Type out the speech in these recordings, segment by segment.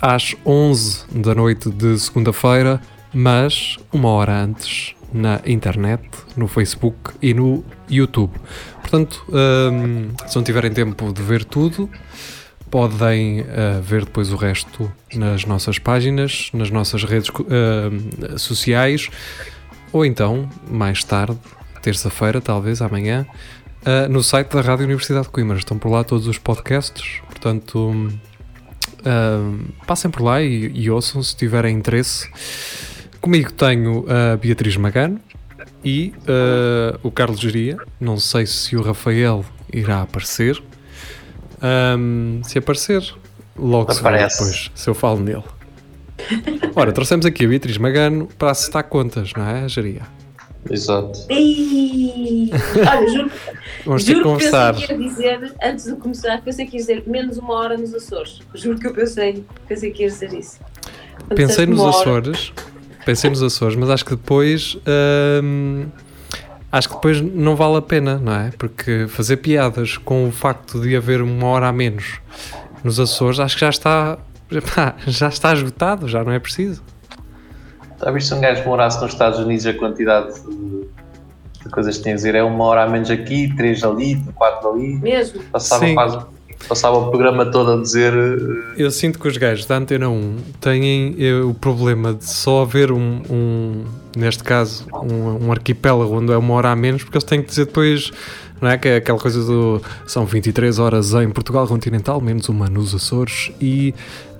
às 11 da noite de segunda-feira, mas uma hora antes na internet, no Facebook e no YouTube. Portanto, hum, se não tiverem tempo de ver tudo, podem uh, ver depois o resto nas nossas páginas, nas nossas redes uh, sociais, ou então, mais tarde, terça-feira, talvez amanhã, uh, no site da Rádio Universidade de Coimbra. Estão por lá todos os podcasts, portanto, uh, passem por lá e, e, ouçam se tiverem interesse. Comigo tenho a Beatriz Magano e uh, o Carlos Geria. Não sei se o Rafael irá aparecer. Um, se aparecer, logo se vê depois, se eu falo nele. Ora, trouxemos aqui a Beatriz Magano para acertar contas, não é, Geria? Exato. Ei, olha, juro, Vamos ter que juro que conversar. pensei que ia dizer, antes de começar, pensei que ia dizer menos uma hora nos Açores. Juro que eu pensei, pensei que ia dizer isso. Quando Pensei nos Açores, pensei nos Açores, mas acho que depois hum, acho que depois não vale a pena, não é? Porque fazer piadas com o facto de haver uma hora a menos nos Açores, acho que já está já está esgotado, já não é preciso. Já viste se um gajo morasse nos Estados Unidos a quantidade de, de coisas que tem a dizer? É uma hora a menos aqui, três ali, quatro ali. Mesmo. Passava Sim. quase. Passava o programa todo a dizer. eh, Eu sinto que os gajos da Antena 1 têm eh, o problema de só haver um, um- neste caso, um, um arquipélago onde é uma hora a menos, porque eles têm que dizer depois, não é? Que é aquela coisa do. São 23 horas em Portugal continental, menos uma nos Açores e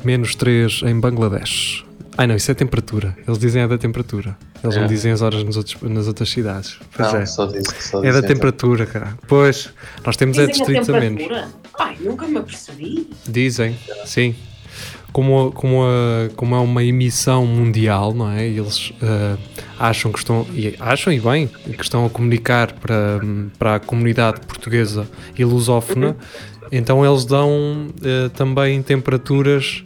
menos 3 em Bangladesh. Ai não, isso é temperatura. Eles dizem é da temperatura. Eles não É. dizem as horas nos outros- nas outras cidades. Pois não, é. só disso. Só É da dizem. temperatura, cara. Pois, nós temos é Dizem a distritos a menos. temperatura. Ai, nunca me apercebi. Dizem, sim. Como, como, a- como é uma emissão mundial, não é? Eles eh, acham que estão, e acham e bem, que estão a comunicar para, para a comunidade portuguesa e lusófona, então eles dão eh, também temperaturas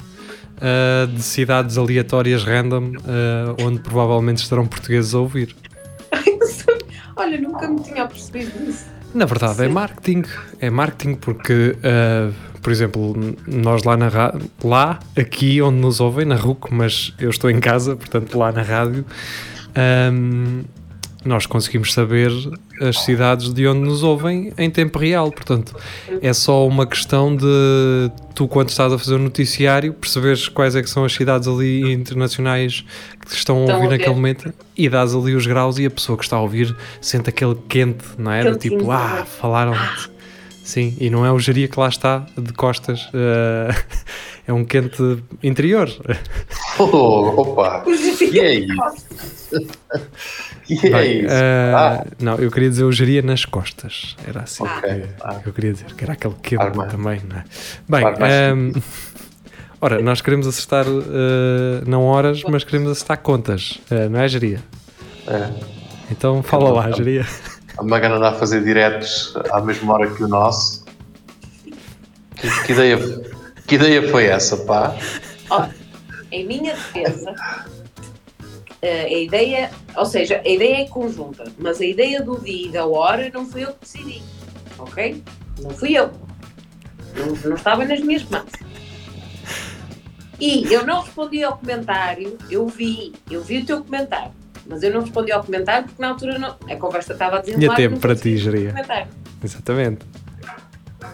eh, de cidades aleatórias random, eh, onde provavelmente estarão portugueses a ouvir. Olha, nunca me tinha apercebido disso. Na verdade, é Sim. marketing. É marketing porque, uh, por exemplo, nós lá na lá, aqui onde nos ouvem, na RUC, mas eu estou em casa, portanto lá na rádio, um, nós conseguimos saber as cidades de onde nos ouvem em tempo real. Portanto, é só uma questão de tu, quando estás a fazer o noticiário, perceberes quais é que são as cidades ali internacionais que estão a Estão a ouvir naquele momento e dás ali os graus e a pessoa que está a ouvir sente aquele quente, não é? Do tipo, ah, não é? falaram. Sim, e não é o geria que lá está de costas, eh, é um quente interior. Oh, opa! E é isso? E é Bem, isso? eh, Ah. Não, eu queria dizer o geria nas costas, era assim Ok. que, Ah. que eu queria dizer, que era aquele bem. também, não é? Bem, mais ehm, ora, nós queremos acertar eh, não horas, mas queremos acertar contas, eh, não é, geria? É. Então fala lá, geria. A Magana anda a fazer diretos à mesma hora que o nosso. Que, que ideia, que ideia foi essa, pá? Olha, em minha defesa, a ideia, ou seja, a ideia é conjunta, mas a ideia do dia e da hora não fui eu que decidi, ok? Não fui eu. Não, não estava nas minhas mãos. E eu não respondi ao comentário, eu vi, eu vi o teu comentário, mas eu não respondi ao comentário porque na altura não, a conversa estava a desenrolar. Tinha tempo para ti, geria. Exatamente.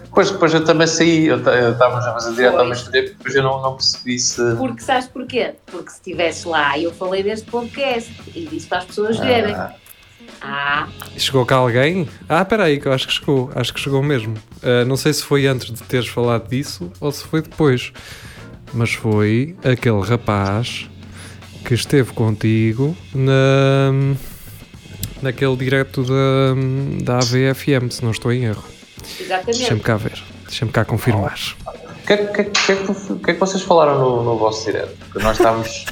Depois, depois eu também saí, eu ta- eu estávamos a fazer direto ao Pois. mesmo tempo, depois eu não, não percebi se. Porque sabes porquê? Porque se estivesse lá, eu falei deste podcast e disse para as pessoas verem. Ah, Ah, Chegou cá alguém? Ah, espera aí, que eu acho que chegou. Acho que chegou mesmo. Ah, não sei se foi antes de teres falado disso ou se foi depois. Mas foi aquele rapaz que esteve contigo na, naquele direto da, da AVFM, se não estou em erro. Exatamente. Deixa-me cá ver. Deixa-me cá confirmar. O que, é- que, que, é que, é que vocês falaram no, no vosso direto? Porque nós estávamos.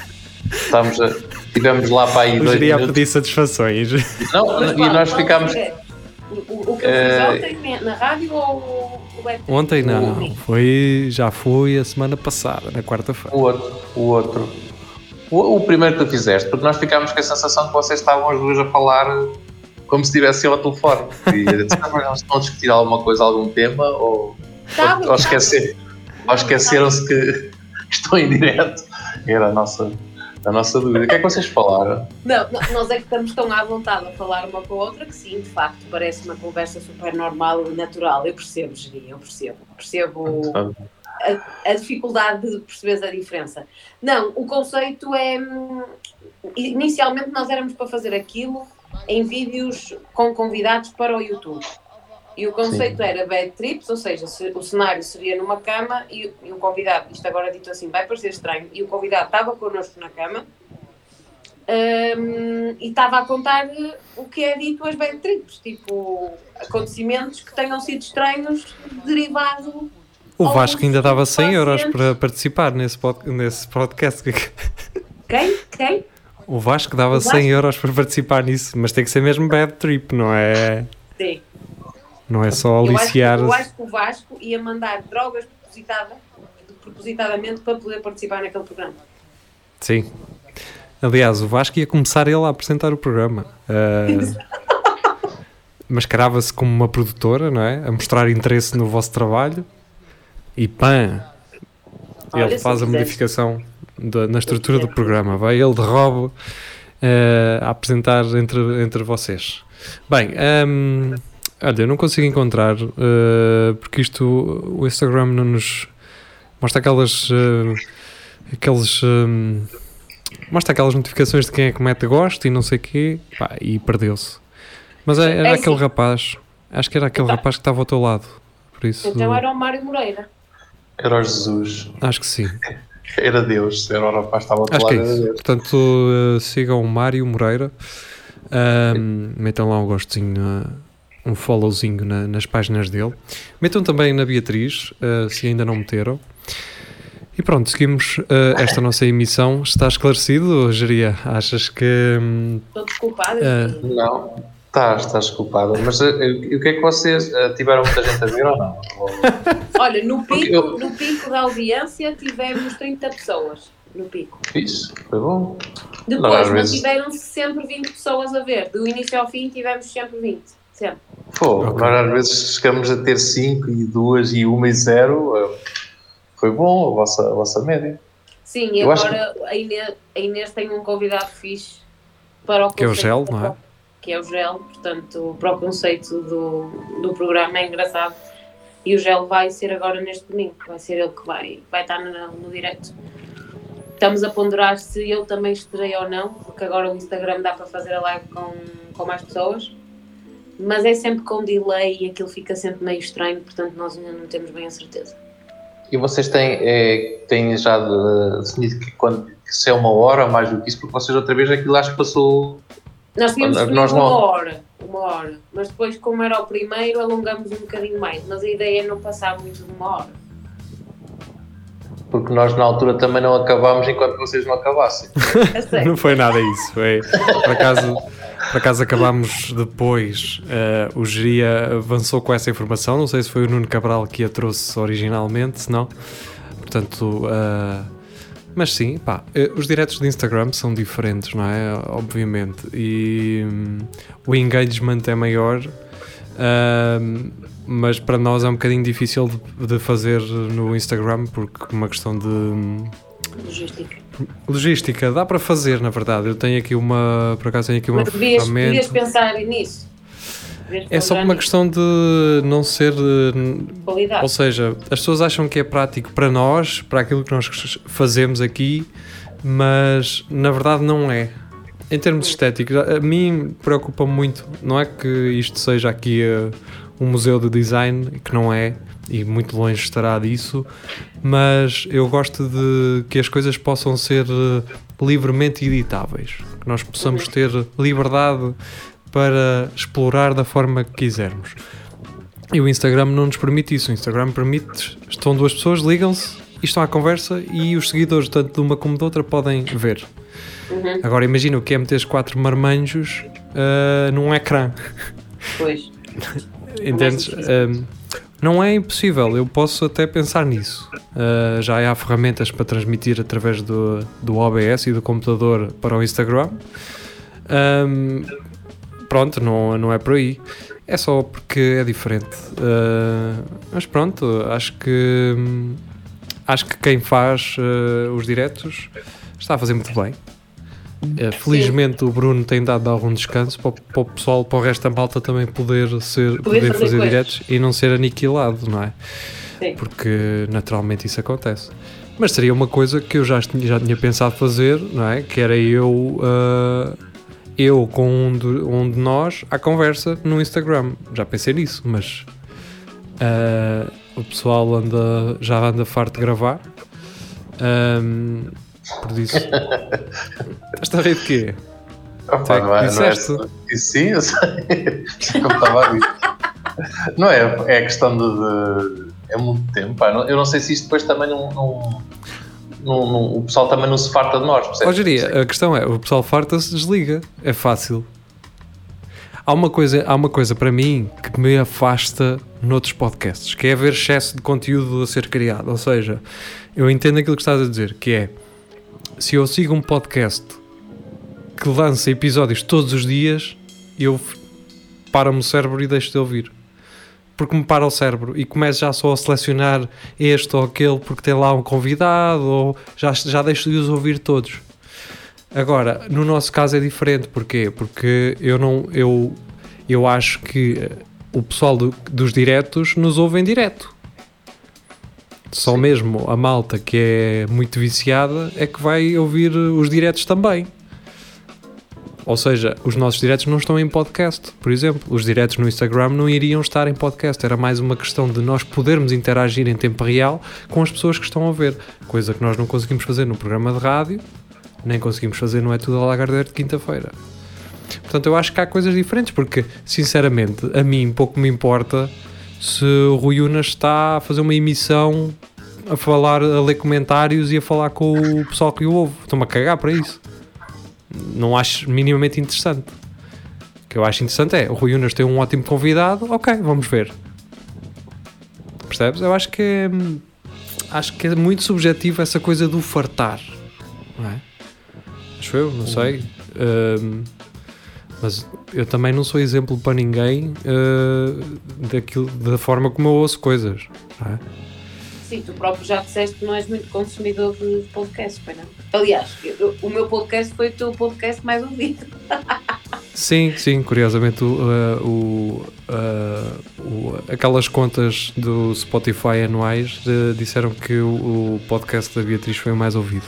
estávamos a, tivemos lá para aí Eu dois diria a minutos. pedir satisfações. Não, Mas e nós ficámos. é? O, o, o que eu fiz ontem na rádio ou? Ontem não, foi, já foi a semana passada, na quarta-feira. O outro. O outro. O, o primeiro que tu fizeste, porque nós ficámos com a sensação que vocês estavam as duas a falar como se estivessem ao telefone. E eu disse, "Ah, mas eles estão a discutir alguma coisa, algum tema, ou, Tava, ou, ou esquecer, ou esqueceram-se que estão em direto. Era a nossa, a nossa dúvida. O que é que vocês falaram? Não, não, nós é que estamos tão à vontade a falar uma com a outra que sim, de facto, parece uma conversa super normal e natural. Eu percebo, Geri, eu percebo. Percebo a, a dificuldade de perceberes a diferença. Não, o conceito é. hum, Inicialmente nós éramos para fazer aquilo em vídeos com convidados para o YouTube. E o conceito era bad trips, ou seja, se- o cenário seria numa cama e, e o convidado, isto agora dito assim, vai parecer estranho, e o convidado estava connosco na cama hum, e estava a contar o que é dito as bad trips, tipo acontecimentos que tenham sido estranhos derivado O Vasco ainda dava 100 euros para participar nesse, pod- nesse podcast. Quem? Quem? O Vasco dava O Vasco? 100 euros para participar nisso, mas tem que ser mesmo bad trip, não é, Sim. não é só Eu acho, que- aliciar. eu acho que o Vasco ia mandar drogas propositada, propositadamente para poder participar naquele programa. Sim. Aliás, o Vasco ia começar ele a apresentar o programa. Uh, mascarava-se como uma produtora, não é? A mostrar interesse no vosso trabalho e pã! Olha, ele se faz a modificação da- na estrutura do programa. Vai ele de robo uh, a apresentar entre, entre vocês. Bem, hum, olha, eu não consigo encontrar uh, porque isto, o Instagram não nos mostra aquelas. uh, aqueles. hum, mostra aquelas notificações de quem é que mete gosto e não sei o quê, pá, e perdeu-se. Mas é- era É aquele assim. rapaz, acho que era aquele Então- rapaz que estava ao teu lado. Por isso, Então era o Mário Moreira. Era o Jesus. acho que sim. Era Deus. Era o rapaz que estava a Acho falar. que é era isso. Deus. Portanto, uh, sigam o Mário Moreira, um, metam lá um gostozinho, uh, um followzinho na- nas páginas dele. Metam também na Beatriz, uh, se ainda não meteram. E pronto, seguimos uh, esta nossa emissão. Está esclarecido, Geria? Achas que. hum, Estou desculpada. É. Geri. Não. Estás, estás culpado. Mas eh, e o que é que vocês eh, tiveram muita gente a ver ou não? Olha, no pico, eu- no pico da audiência tivemos 30 pessoas. No pico. Fixe, foi bom. Não, Depois às vezes- mantiveram-se sempre 20 pessoas a ver. Do início ao fim tivemos sempre 20. Sempre. Pô, Ok. nós às vezes chegamos a ter 5 e 2 e 1 e 0. Foi bom a vossa, a vossa média. Sim, e Eu acho agora a, Inês, a Inês tem um convidado fixe para o Que é o Gel, não é? Que é o Gel, portanto, para o conceito do, do programa é engraçado. E o Gel vai ser agora neste domingo, vai ser ele que vai, vai estar no, no direto. Estamos a ponderar se eu também estarei ou não, porque agora o Instagram dá para fazer a live com, com mais pessoas. Mas é sempre com delay e aquilo fica sempre meio estranho, portanto nós ainda não temos bem a certeza. E vocês têm, eh, têm já de- definido que, quando, que se é uma hora ou mais do que isso, porque vocês outra vez aquilo acho que passou. Nós tínhamos Nós definido não- uma hora, uma hora, mas depois, como era o primeiro, alongamos um bocadinho mais. Mas a ideia é não passar muito de uma hora. Porque nós na altura também não acabámos enquanto vocês não acabassem. Não foi nada isso. Foi, por, acaso, por acaso acabámos depois. eh, o Geria avançou com essa informação. Não sei se foi o Nuno Cabral que a trouxe originalmente, se não. Portanto, eh, mas sim, pá, eh, os diretos de Instagram são diferentes, não é? Obviamente. E hum, o engagement é maior. ahm, mas para nós é um bocadinho difícil de, de fazer no Instagram porque uma questão de hum, Logística. Logística, dá para fazer, na verdade. Eu tenho aqui uma, por acaso tenho aqui uma Mas devias, devias pensar nisso. É só uma questão de não ser. eh, Qualidade. Ou seja, as pessoas acham que é prático para nós, para aquilo que nós fazemos aqui, mas na verdade não é. Em termos estéticos, a mim preocupa muito. Não é que isto seja aqui eh, um museu de design, que não é, e muito longe estará disso, mas eu gosto de que as coisas possam ser eh, livremente editáveis, que nós possamos ter liberdade para explorar da forma que quisermos. E o Instagram não nos permite isso. O Instagram permite, estão duas pessoas, ligam-se e estão à conversa e os seguidores, tanto de uma como de outra, podem ver. Uhum. Agora imagina o que é meter quatro marmanjos ah, num ecrã. Pois. Entendes? Um, não é impossível, eu posso até pensar nisso. Uh, já há ferramentas para transmitir através do, do OBS e do computador para o Instagram. Um, pronto, não, não é por aí. É só porque é diferente. Uh, mas pronto, acho que acho que quem faz uh, os diretos está a fazer muito bem. Uh, felizmente o Bruno tem dado algum descanso para, o- para o pessoal, para o resto da malta também poder, ser, poder, fazer fazer, coisas. diretos e não ser aniquilado, não é? Sim. Porque naturalmente isso acontece. Mas seria uma coisa que eu já tinha, já tinha pensado fazer, não é? Que era eu, eu com um de, um de nós à conversa no Instagram. Já pensei nisso, mas uh, o pessoal anda, já anda farto de gravar. Um, por isso. Estás a rir de quê? Opa, é não é, não é, disseste? Sim, eu sei. Como estava a dizer. Não é, é questão de, de- É muito tempo. pá. Eu não sei se isto depois também não. não, não- não- o pessoal também não se farta de nós. percebes? Jeria, a questão é, o pessoal farta-se, desliga. É fácil. Há uma, coisa, há uma coisa para mim que me afasta noutros podcasts, que é haver excesso de conteúdo a ser criado. Ou seja, eu entendo aquilo que estás a dizer, que é se eu sigo um podcast que lança episódios todos os dias, eu para-me o cérebro e deixo de ouvir. Porque me para o cérebro e começo já só a selecionar este ou aquele porque tem lá um convidado ou já, já deixo de os ouvir todos. Agora, no nosso caso é diferente, porquê? Porque eu não eu, eu acho que eh, o pessoal do- dos diretos nos ouve em direto. Só mesmo a malta que é muito viciada é que vai ouvir os diretos também. Ou seja, os nossos diretos não estão em podcast, por exemplo. Os diretos no Instagram não iriam estar em podcast. Era mais uma questão de nós podermos interagir em tempo real com as pessoas que estão a ver. Coisa que nós não conseguimos fazer no programa de rádio, nem conseguimos fazer no É Tudo a Lagardeira de quinta-feira. Portanto, eu acho que há coisas diferentes, porque, sinceramente, a mim pouco me importa se o Rui Unas está a fazer uma emissão a falar, a ler comentários e a falar com o pessoal que o ouve. Estou-me a cagar para isso. Não acho minimamente interessante. O que eu acho interessante é o Rui Unas tem um ótimo convidado, ok, vamos ver. Percebes? Eu acho que é, acho que é muito subjetivo essa coisa do fartar. Não é? Acho eu, não sei. Ahm, mas eu também não sou exemplo para ninguém ah, daquilo, da forma como eu ouço coisas. não é? Sim, tu próprio já disseste que não és muito consumidor de podcast, foi não? Aliás, o meu podcast foi o teu podcast mais ouvido. Sim, sim, curiosamente o, ah, o, ah, o- aquelas contas do Spotify anuais eh, disseram que o, o podcast da Beatriz foi o mais ouvido.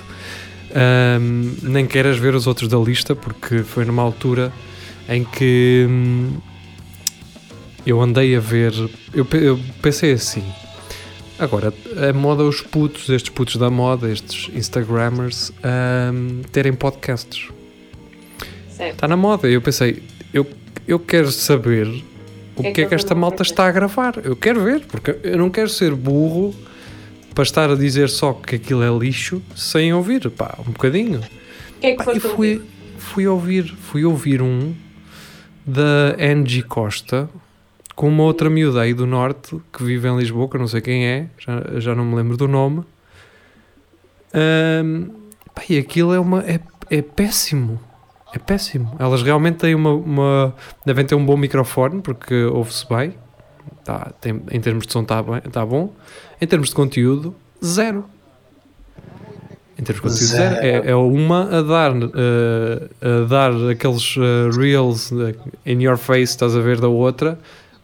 Ahm, nem queiras ver os outros da lista, porque foi numa altura em que hum, eu andei a ver. Eu, eu pensei assim. Agora, a moda, os putos, estes putos da moda, estes Instagrammers, ahm, terem podcasts. Certo. Está na moda. Eu pensei, eu, eu quero saber o que é que, que esta malta está a gravar. Eu quero ver, porque eu não quero ser burro para estar a dizer só que aquilo é lixo sem ouvir. Pá, um bocadinho. O que é que Pá, e fui, fui ouvir, fui ouvir um da Angie Costa com uma outra miúda aí do norte que vive em Lisboa, que eu não sei quem é, já, já não me lembro do nome. Ahm, pá, e aquilo é uma é, é péssimo. É péssimo. Elas realmente têm uma, uma- devem ter um bom microfone porque ouve-se bem. Tá, tem, em termos de som está tá bom. Em termos de conteúdo, zero. Em termos de conteúdo, zero. Zero. É, é uma a dar, eh, a dar aqueles eh, reels eh, in your face, estás a ver, da outra,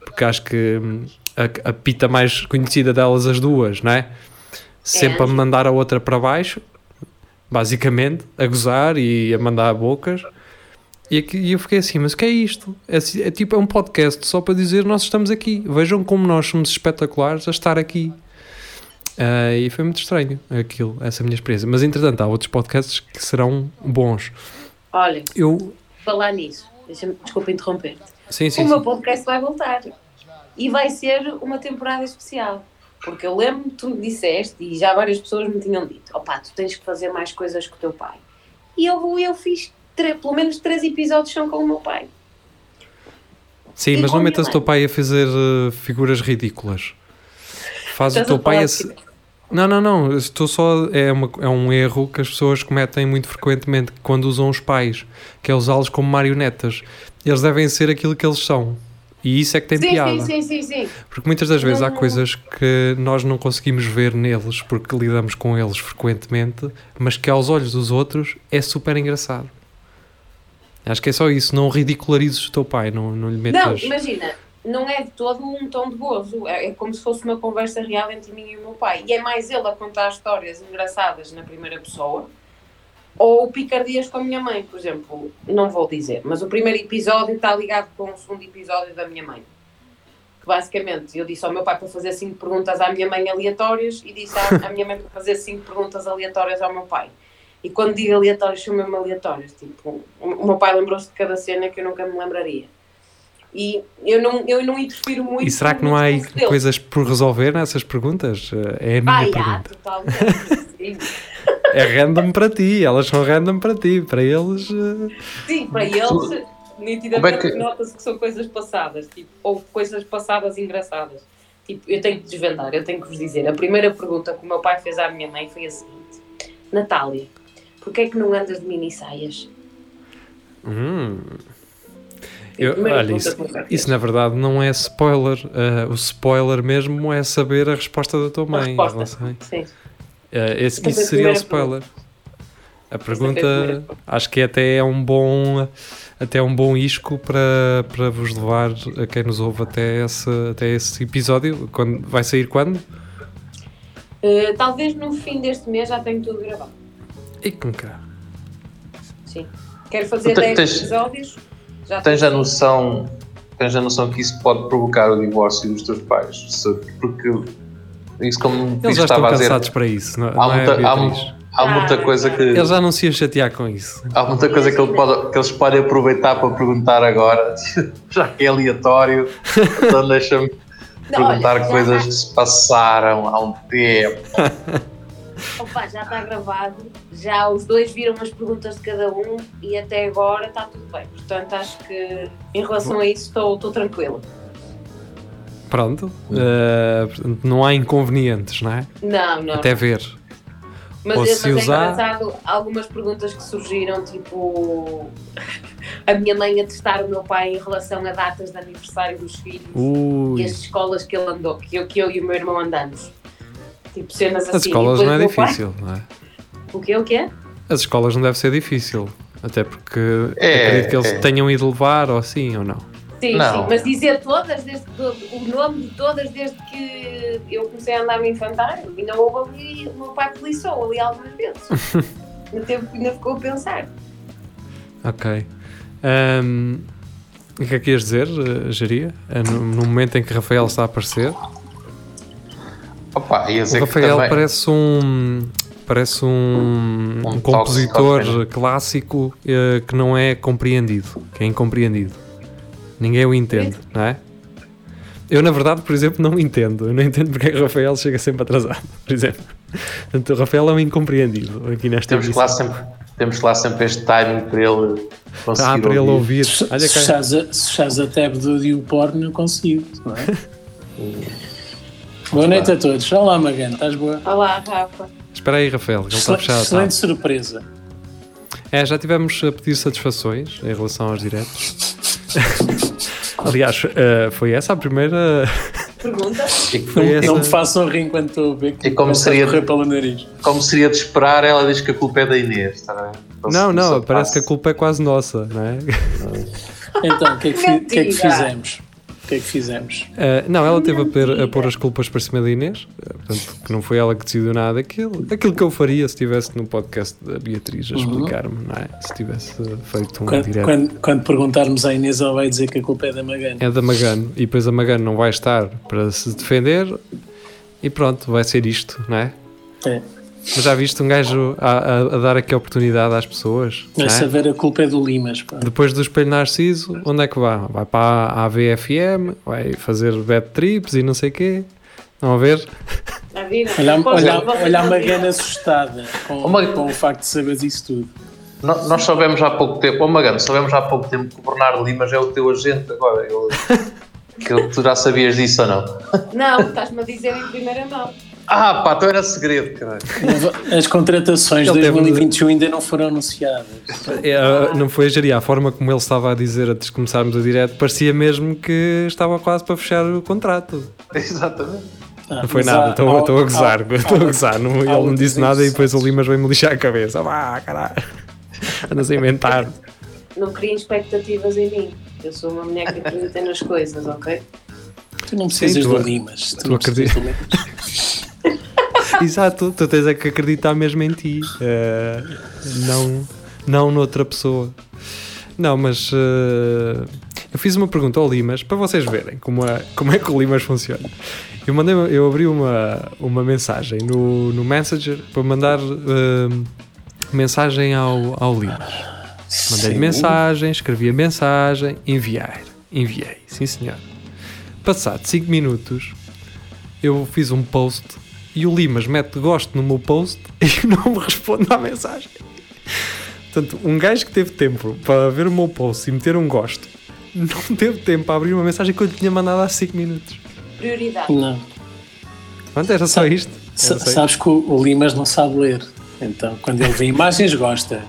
porque acho que hum, a, a pita mais conhecida delas, as duas, não é? Sempre a Angie. mandar a outra para baixo, basicamente, a gozar e a mandar bocas. E, e eu fiquei assim, mas o que é isto? É, assim- é tipo, é um podcast só para dizer nós estamos aqui. Vejam como nós somos espetaculares a estar aqui. Ah, e foi muito estranho aquilo, essa minha experiência. Mas entretanto, há outros podcasts que serão bons. Olha, Eu. falar nisso, desculpa interromper. Sim, sim, o meu podcast vai voltar. E vai ser uma temporada especial. Porque eu lembro que tu me disseste, e já várias pessoas me tinham dito: opá, tu tens que fazer mais coisas com o teu pai. E eu, eu fiz pelo menos três episódios são com o meu pai. Sim, E mas não metas o teu pai a fazer uh, figuras ridículas. Faz o Estás teu a pai a. se-? Não, não, não. Estou só. É, uma, é um erro que as pessoas cometem muito frequentemente quando usam os pais, que é usá-los como marionetas. Eles devem ser aquilo que eles são. E isso é que tem Sim, piada. sim, sim, sim, sim. Porque muitas das vezes há Não- coisas que nós não conseguimos ver neles porque lidamos com eles frequentemente, mas que aos olhos dos outros é super engraçado. Acho que é só isso, não ridicularizes o teu pai, não, não lhe Não, metas. imagina, não é de todo um tom de gozo. É, é como se fosse uma conversa real entre mim e o meu pai. E é mais ele a contar histórias engraçadas na primeira pessoa ou picardias com a minha mãe, por exemplo. Não vou dizer, mas o primeiro episódio está ligado com o segundo episódio da minha mãe. Que basicamente eu disse ao meu pai para fazer cinco perguntas à minha mãe aleatórias e disse à, à minha mãe para fazer cinco perguntas aleatórias ao meu pai. E quando digo aleatórios, são mesmo aleatórios. Tipo, o meu pai lembrou-se de cada cena que eu nunca me lembraria. E eu não, eu não interfiro muito. E será que não há coisas por resolver nessas perguntas? Eh, É a minha Ah, há, pergunta. totalmente. Sim. É random para ti, elas são random para ti, para eles. eh, Sim, para eles, é nitidamente que- nota-se que são coisas passadas, tipo, ou coisas passadas engraçadas. Tipo, eu tenho que desvendar, eu tenho que vos dizer. A primeira pergunta que o meu pai fez à minha mãe foi a seguinte: Natália, porquê é que não andas de mini saias? hum. Eu- olha, isso, isso na verdade não é spoiler. eh, o spoiler mesmo é saber a resposta da tua mãe. em resposta. relação a- Sim. Eh, esse, isso seria o spoiler. A a pergunta acho que até é um bom até um bom isco para, para vos levar a quem nos ouve até esse, até esse episódio. Quando, vai sair quando? Uh, talvez no fim deste mês já tenho tudo gravado. E com cá. Sim. Quero fazer Tu te- 10 tens- episódios. Já Tens a noção, tens a noção que isso pode provocar o divórcio dos teus pais? Se- Porque isso como Eles já estão estava a dizer, cansados para isso, não, há não é, muita, há, mu- Beatriz? há muita Ah, coisa que Eles já não se iam chatear com isso. há muita coisa que, ele pode- que eles podem aproveitar para perguntar agora, já que é aleatório, então deixa-me olha, perguntar já coisas que se passaram há um tempo. Opa, já está gravado, já os dois viram as perguntas de cada um e até agora está tudo bem. Portanto, acho que em relação a isso estou, estou tranquila. Pronto. Portanto, não há inconvenientes, não é? Não, não. Até ver. mas ou mas se é usar- engraçado algumas perguntas que surgiram, tipo a minha mãe a testar o meu pai em relação a datas de aniversário dos filhos Ui. e as escolas que ele andou, que eu, que eu e o meu irmão andamos. Tipo, cenas assim. As escolas E não é meu pai- difícil, não é? O que o quê? As escolas não deve ser difícil. Até porque É, acredito que eles é. tenham ido levar ou assim ou não. Sim, Não. sim, mas dizer todas, desde, que- o nome de todas desde que eu comecei a andar no infantário, ainda houve ali, o meu pai poliçou ali algumas vezes. ainda, teve, ainda ficou a pensar. Ok. Ahm, o que é que ias dizer, eh, Jeria? Eh, No, no momento em que Rafael está a aparecer, Opa, o Rafael também, parece um parece um, Um um compositor tóxico, clássico eh, que não é compreendido, que é incompreendido. Ninguém o entende, não é? Eu, na verdade, por exemplo, não entendo. Eu não entendo porque é que o Rafael chega sempre atrasado, por exemplo. Portanto, o Rafael é um incompreendido aqui nesta temos que, lá sempre, temos lá sempre este timing para ele conseguir Ah, para ele ouvir. Se Olha se fechares a- se fechares a tab do YouPorn, eu consigo, não é? Boa noite a todos. Olá, Magano, estás boa? Olá, Rafa. Espera aí, Rafael, que ele está Excelente, fechado. tá? excelente surpresa. É, já tivemos a pedir satisfações em relação aos diretos. Aliás, eh, foi essa a primeira. Pergunta? Não, essa- não me façam rir enquanto estou a ver que E como seria- a correr pelo nariz. como seria de esperar, ela diz que a culpa é da Inês, está bem? Então, Não, não, parece que a passa- culpa é quase nossa, não é? Então, o que é que, que é que fizemos? O que é que fizemos? Eh, não, ela teve a, per- a pôr as culpas para cima da Inês, eh, portanto, que não foi ela que decidiu nada daquilo. Aquilo que eu faria se estivesse no podcast da Beatriz a Uhum. explicar-me, não é? Se tivesse feito um Quando, direto. quando, quando perguntarmos à Inês, ela vai dizer que a culpa é da Magano. É da Magano, e depois a Magano não vai estar para se defender, e pronto, vai ser isto, não é? É. Mas já viste um gajo a, a- a dar aqui a oportunidade às pessoas? é? Vai saber a culpa é do Limas, pá. Depois do espelho Narciso, onde é que vai? Vai para a AVFM, vai fazer bad trips e não sei o quê. Não a ver? Olha, olha, olha a? Magana assustada com, Uma- com o facto de saberes isso tudo. No- Nós soubemos há pouco tempo, ô Magano, soubemos há pouco tempo que o Bernardo Limas é o teu agente agora. Ele, que tu já sabias disso ou não? Não, estás-me a dizer em primeira mão. Ah, pá, então era segredo, caralho. As contratações de Ele teve- 2021 ainda não foram anunciadas. É, não foi a gerir. A forma como ele estava a dizer antes de começarmos a direto, parecia mesmo que estava quase para fechar o contrato. Exatamente. Ah, Não foi nada, estou a gozar. Estou a gozar. Não, ele não disse nada e depois o. Limas veio-me lixar a cabeça. Vá, caralho. Andas a inventar. Não criem expectativas em mim. Eu sou uma mulher que acredita nas coisas, ok? Tu não precisas Sim, tu- do Limas. Tu tu não Exato, tu tens é que acreditar mesmo em ti, eh, não, não noutra pessoa. Não, mas eh, eu fiz uma pergunta ao Limas para vocês verem como é, como é que o Limas funciona. Eu, mandei, eu abri uma, uma mensagem no, no Messenger para mandar eh, mensagem ao, ao Limas. Mandei-lhe mensagem, escrevi a mensagem, enviar. Enviei, sim senhor. Passado 5 minutos, eu fiz um post e o Limas mete gosto no meu post e não me responde à mensagem. Portanto, um gajo que teve tempo para ver o meu post e meter um gosto, não teve tempo para abrir uma mensagem que eu lhe tinha mandado há 5 minutos. Prioridade. Não. Pronto, era só isto. Eu sei. sabes que o, o Limas não sabe ler. Então, quando ele vê imagens, gosta.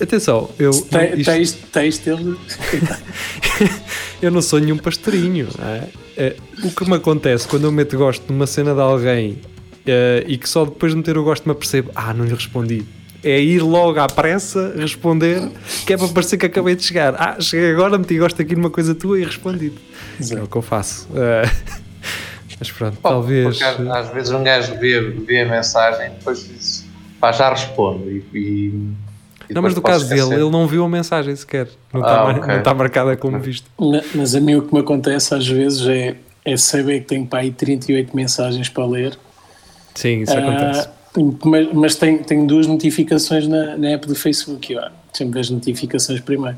Atenção, eu, Te- isto- Texto, texto, ele. eu não sou nenhum pastorinho. não é? É, o que me acontece quando eu meto gosto numa cena de alguém eh, e que só depois de meter o gosto me apercebo, ah, não lhe respondi. É ir logo à pressa responder, que é para parecer que acabei de chegar. Ah, cheguei agora, meti gosto aqui numa coisa tua e respondi. É o que eu faço. Eh, mas pronto, talvez. porque às, vezes um gajo vê, vê a mensagem depois diz, pá, já respondo. E Não, mas no caso dele, esquecer. ele não viu a mensagem sequer. Não Ah, está mar- ok. não está marcada como visto. Ma- Mas a mim o que me acontece às vezes é, é saber que tenho para aí 38 mensagens para ler. Sim, isso acontece. Ah, mas mas tenho, tenho duas notificações na, na app do Facebook. Eu sempre vejo notificações primeiro.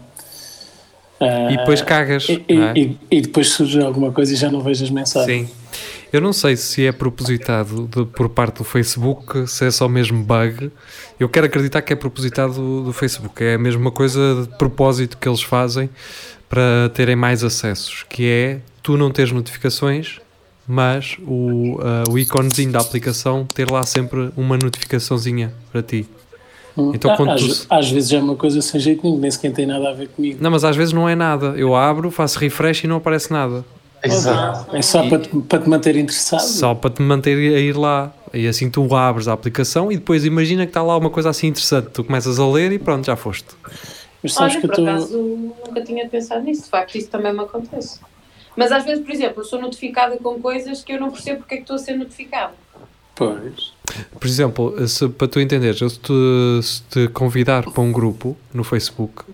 Ah, E depois cagas. e, e- não é? e- e depois surge alguma coisa e já não vejo as mensagens. Sim. Eu não sei se é propositado de- por parte do Facebook, se é só mesmo bug. Eu quero acreditar que é propositado do, do Facebook. É a mesma coisa de propósito que eles fazem para terem mais acessos, que é tu não teres notificações, mas o, ah, o íconezinho da aplicação ter lá sempre uma notificaçãozinha para ti. Hum. Então, Ah, quando às, tu- às vezes é uma coisa sem jeito nenhum, nem sequer tem nada a ver comigo. Não, mas às vezes não é nada. Eu abro, faço refresh e não aparece nada. Exato. É só para, te, para te manter interessado. Só para te manter a ir lá. E assim tu abres a aplicação e depois imagina que está lá uma coisa assim interessante. Tu começas a ler e pronto, já foste. Mas sabes Olha, que eu por estou. acaso nunca tinha pensado nisso. De facto, isso também me acontece. Mas às vezes, por exemplo, eu sou notificada com coisas que eu não percebo porque é que estou a ser notificada. Pois. Por exemplo, se, para tu entenderes, eu se te, se te convidar para um grupo no Facebook,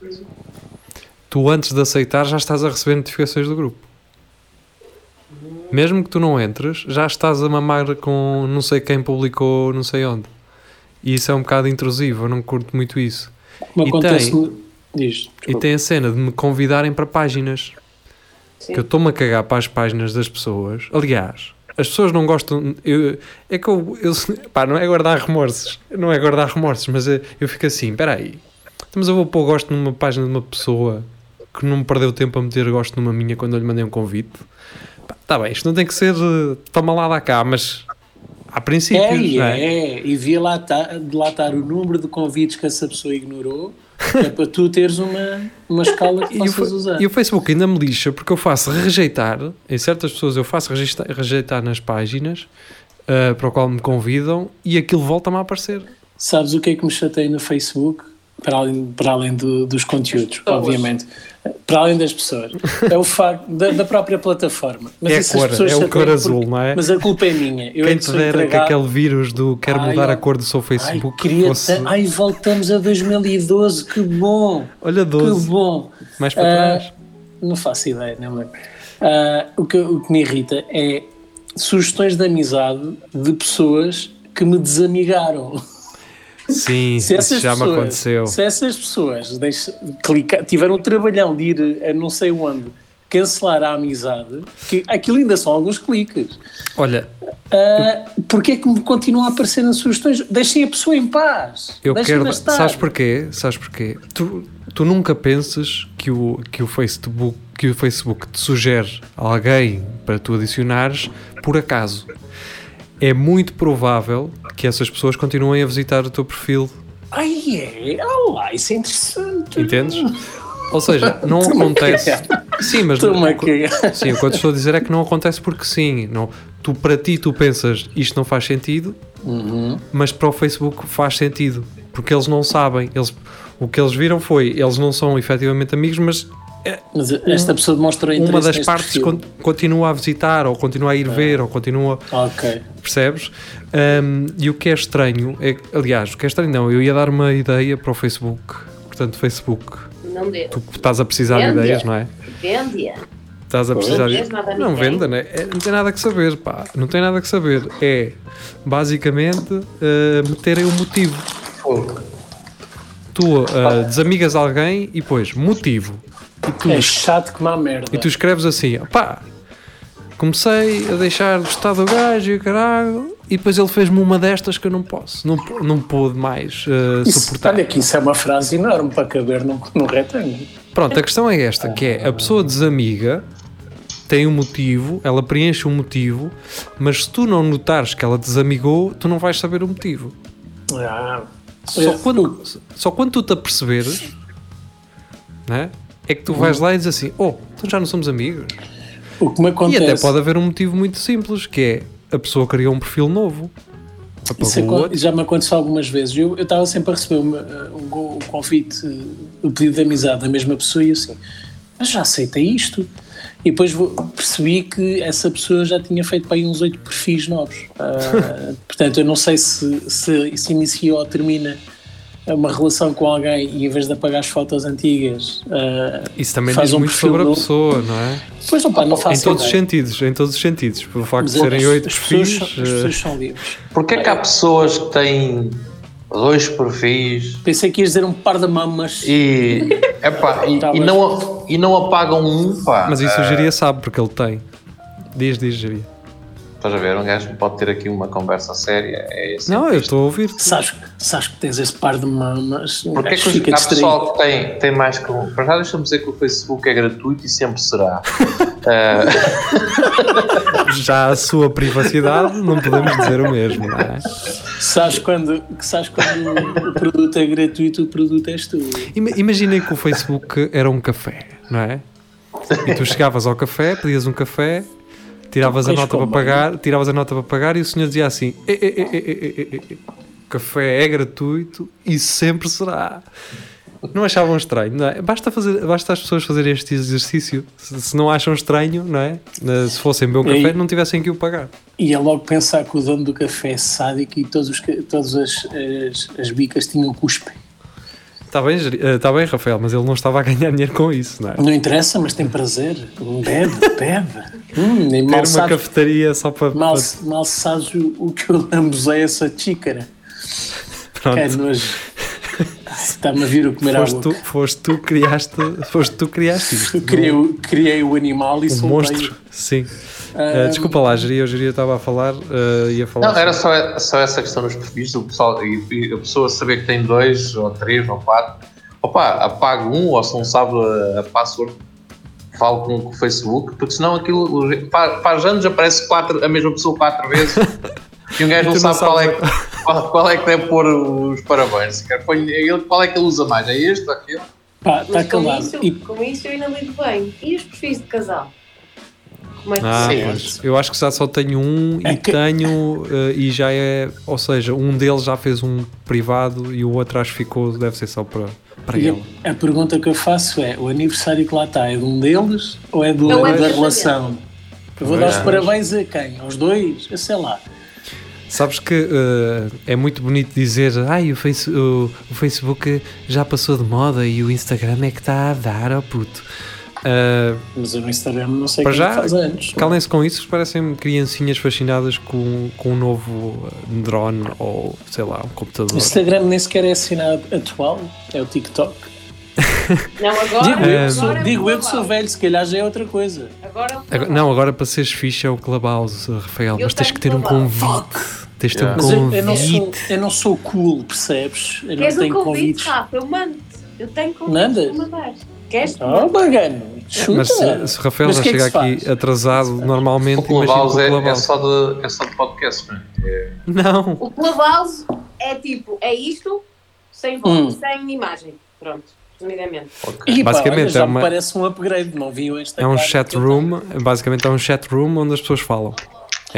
tu antes de aceitar já estás a receber notificações do grupo. Mesmo que tu não entres, já estás a mamar com não sei quem publicou não sei onde. E isso é um bocado intrusivo, eu não curto muito isso. Me E acontece. tem- Diz. E tem a cena de me convidarem para páginas. Sim. que eu estou-me a cagar para as páginas das pessoas. Aliás, as pessoas não gostam. Eu, é que eu, eu. Pá, não é guardar remorsos. Não é guardar remorsos, mas eu, eu fico assim: espera aí. Então, Mas eu vou pôr gosto numa página de uma pessoa que não me perdeu tempo a meter gosto numa minha quando eu lhe mandei um convite. Está bem, isto não tem que ser. eh, Toma lá da cá, mas. Há princípios, É, e não é? é, e via lá tá, de lá estar o número de convites que essa pessoa ignorou, é para tu teres uma, uma escala que E o, possas usar. e o Facebook ainda me lixa porque eu faço rejeitar, em certas pessoas eu faço rejeitar, rejeitar nas páginas ah, para o qual me convidam e aquilo volta-me a aparecer. Sabes o que é que me chateia no Facebook? Para além, para além do- dos conteúdos, obviamente. Para além das pessoas. É o facto da, da própria plataforma. Mas é a isso as cor, pessoas é o cor porque- azul, não é? Mas a culpa é minha. Eu é Quem que te dera que aquele vírus do quero Ai, mudar a cor do seu Ai, Facebook queria fosse. Ai, voltamos a 2012, que bom! Olha, Que 12, bom! mais para Ah, trás. Não faço ideia, não lembro. Ah, o, que, o que me irrita é sugestões de amizade de pessoas que me desamigaram. Sim, Se isso essas já me pessoas, aconteceu. Se essas pessoas deixam- clicar, tiveram o trabalhão de ir a não sei onde cancelar a amizade, que aquilo ainda são alguns cliques. Olha, Ah, Porquê é que me continuam a aparecer nas sugestões? Deixem a pessoa em paz. eu quero. estar. Sabes porquê? Sabes porquê? Tu, tu nunca penses que o, que, o Facebook, que o Facebook te sugere alguém para tu adicionares por acaso. É muito provável que essas pessoas continuem a visitar o teu perfil Ai é, olá, isso é interessante. Entendes? Ou seja, não acontece. Sim, mas cagar. sim, o que eu estou a dizer é que não acontece porque sim. Não, tu para ti tu pensas isto não faz sentido, Uhum. mas para o Facebook faz sentido porque eles não sabem. Eles, o que eles viram foi eles não são efetivamente amigos, mas Mas esta pessoa demonstrou interesse uma das partes con- continua a visitar ou continua a ir ver ou continua Ok. percebes? Um, e o que é estranho é, aliás, o que é estranho não, eu ia dar uma ideia para o Facebook. Portanto, Facebook, Não dê. tu estás a precisar de Vende. ideias, não é? Vende-a. Estás a precisar Não de... Não venda, né? É, não tem nada que saber, pá. Não tem nada que saber. É, basicamente, eh, meterem um motivo. Fogo. Tu eh, desamigas alguém e depois, motivo. E tu, É chato como a merda. e tu escreves assim, pá, comecei a deixar de gostar do gajo e caralho, e depois ele fez-me uma destas que eu não posso. Não, não pude mais eh, Isso, suportar. olha que isso é uma frase enorme para caber num, num retângulo. Pronto, a questão é esta, que é a pessoa desamiga, tem um motivo, ela preenche um motivo, mas se tu não notares que ela desamigou, tu não vais saber o motivo. Ah, Só quando, só quando tu te aperceberes, né, é que tu vais lá e dizes assim, oh, então já não somos amigos. o que me E acontece. até pode haver um motivo muito simples, que é a pessoa criou um perfil novo. Isso o outro. já me aconteceu algumas vezes. Eu estava sempre a receber uma, uh, um, um convite, uh, o pedido de amizade da mesma pessoa e assim, mas já aceitei isto. E depois vou- percebi que essa pessoa já tinha feito para aí uns oito perfis novos. Ah, portanto, eu não sei se, se, se inicia ou termina uma relação com alguém e em vez de apagar as fotos antigas, ah, Isso também faz diz um muito sobre a pessoa, não é? Depois não, pá, não faço Em todos os ideia. sentidos, em todos os sentidos. Pelo facto de serem oito perfis. são- As eh, pessoas são livres. Porquê é que há pessoas que têm dois perfis Pensei que ias dizer um par de mamas. e, epá, e, Tá e não, e não apagam um, pá? Mas isso o Geria sabe, porque ele tem. Diz, diz, Geria. Estás a ver? Um gajo pode ter aqui uma conversa séria. É assim. Não, eu estou a ouvir. Sabes, sabes que tens esse par de mamas. um Porquê gajo que fica há pessoal que tem, tem mais que um? Para já deixa-me dizer que o Facebook é gratuito e sempre será. Ah, Já a sua privacidade, não podemos dizer o mesmo, não é? Sabes quando, sabes quando o produto é gratuito, o produto és tu. Ima- Imaginem que o Facebook era um café, não é? E tu chegavas ao café, pedias um café, tiravas a nota para pagar, tiravas a nota para pagar e o senhor dizia assim: "E, e, e, café é gratuito e sempre será. Não achavam estranho, não é? Basta, fazer, basta as pessoas fazerem este exercício. Se, se não acham estranho, não é? Se fossem beber um café, não tivessem que o pagar. E é logo pensar que o dono do café é sádico e todos os, todas as, as, as bicas tinham cuspe. Está bem, Geri- eh, está bem, Rafael, mas ele não estava a ganhar dinheiro com isso, não é? Não interessa, mas tem prazer. Bebe, bebe. Hum, Ter uma sabes, cafetaria só para. mal, para- mal sabes o, o que eu lambuzei essa xícara. pronto. Que é nojo. Está-me a vir o comer Foste tu, foste tu criaste, foste tu criaste isto. Eu criei, o- criei o animal e Um soltei. monstro, sim. Uh, desculpa lá, Geria, o Geria estava a falar, uh, ia falar. não, era só, só essa questão dos perfis, do pessoal, e, e a pessoa saber que tem dois, ou três, ou quatro. Opa, apaga um, ou se não sabe a, a password, falo com, com o Facebook, porque senão aquilo, o- fa- faz anos aparece quatro, a mesma pessoa quatro vezes. E um gajo E não tu não sabe qual é, que- qual, qual é que deve pôr os parabéns. Quer põe ele- Qual é que ele usa mais? É este ou aquele? Pá, está Mas com isso, E com isso eu ainda lido bem. E os perfis de casal? Como é que Ah, Sim. pois. eu acho que já só tenho um É e que- tenho uh, e já é, ou seja, um deles já fez um privado e o outro acho que ficou, deve ser só para, para E ele. a, a pergunta que eu faço é: o aniversário que lá está é de um deles ou é do, é da relação? Eu vou dar os parabéns a quem? Aos dois? Eu sei lá. Sabes que uh, é muito bonito dizer ai, o, face, o, o Facebook já passou de moda e o Instagram é que está a dar ao puto. Uh, Mas eu no Instagram não sei Para quem já, faz anos. Calem-se com isso, parecem criancinhas fascinadas com, com um novo uh, drone ou sei lá, um O computador. Instagram nem sequer é a cena atual, é o TikTok. Não, agora. Digo, eu, agora que sou, é digo eu que sou velho, se calhar já é outra coisa. Agora é o não, agora para seres fixe é o Clubhouse, Rafael, Eu mas tens tenho que ter um convite. Tens de ter um Yeah. Mas eu, eu não sou, convite. eu não sou cool, percebes? Eu não Queres um tenho convite, convites. Rafa? Eu mando. Eu tenho convite Manda. Queres? Oh, bagano, chuta. Mas se, se o Rafael Mas já é que chega se aqui faz? atrasado normalmente, O Clubhouse é, é, só de, é só de podcast, não é? É- Não, O Clubhouse é tipo, é isto, sem voz, Hum. sem imagem. Pronto, resumidamente. ok. E, pá, Basicamente olha, já é me uma- parece um upgrade, não viu esta é um chat room, basicamente é um chat room onde as pessoas falam.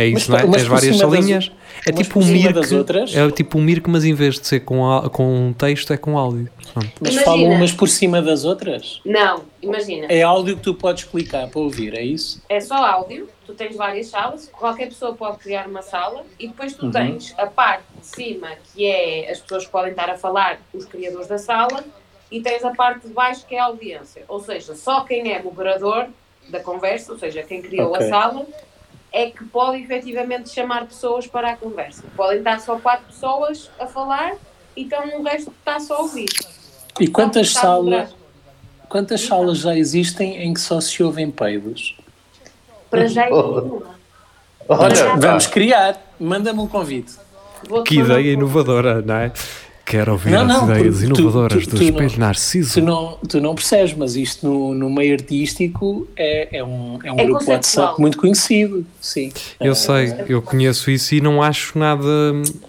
É isso, Mas não é? Tens várias das salinhas. É tipo por um cima Mirk. das outras? É tipo um Mirk, mas em vez de ser com, com texto, é com áudio. Pronto. Mas Imagina. falam umas por cima das outras? Não, imagina. É áudio que tu podes clicar para ouvir, é isso? É só áudio, tu tens várias salas, qualquer pessoa pode criar uma sala e depois tu Uhum. tens a parte de cima que é as pessoas que podem estar a falar, os criadores da sala, e tens a parte de baixo que é a audiência. Ou seja, só quem é moderador da conversa, ou seja, quem criou Ok. a sala, é que pode efetivamente chamar pessoas para a conversa. Podem estar só quatro pessoas a falar, então o resto está só a ouvir. E quantas a moderar. salas, quantas salas já existem em que só se ouvem peidos? Para já é nenhuma. Olha, Vamos criar, manda-me um convite. Que ideia inovadora, não é? Quero ouvir Não, as não, ideias porque tu- inovadoras tu- do tu não- Espelho Narciso. Tu não, tu não percebes, mas isto no, no meio artístico é, é um, é um É grupo conceptual. WhatsApp muito conhecido. Sim. Eu sei, eu conheço isso e não acho nada,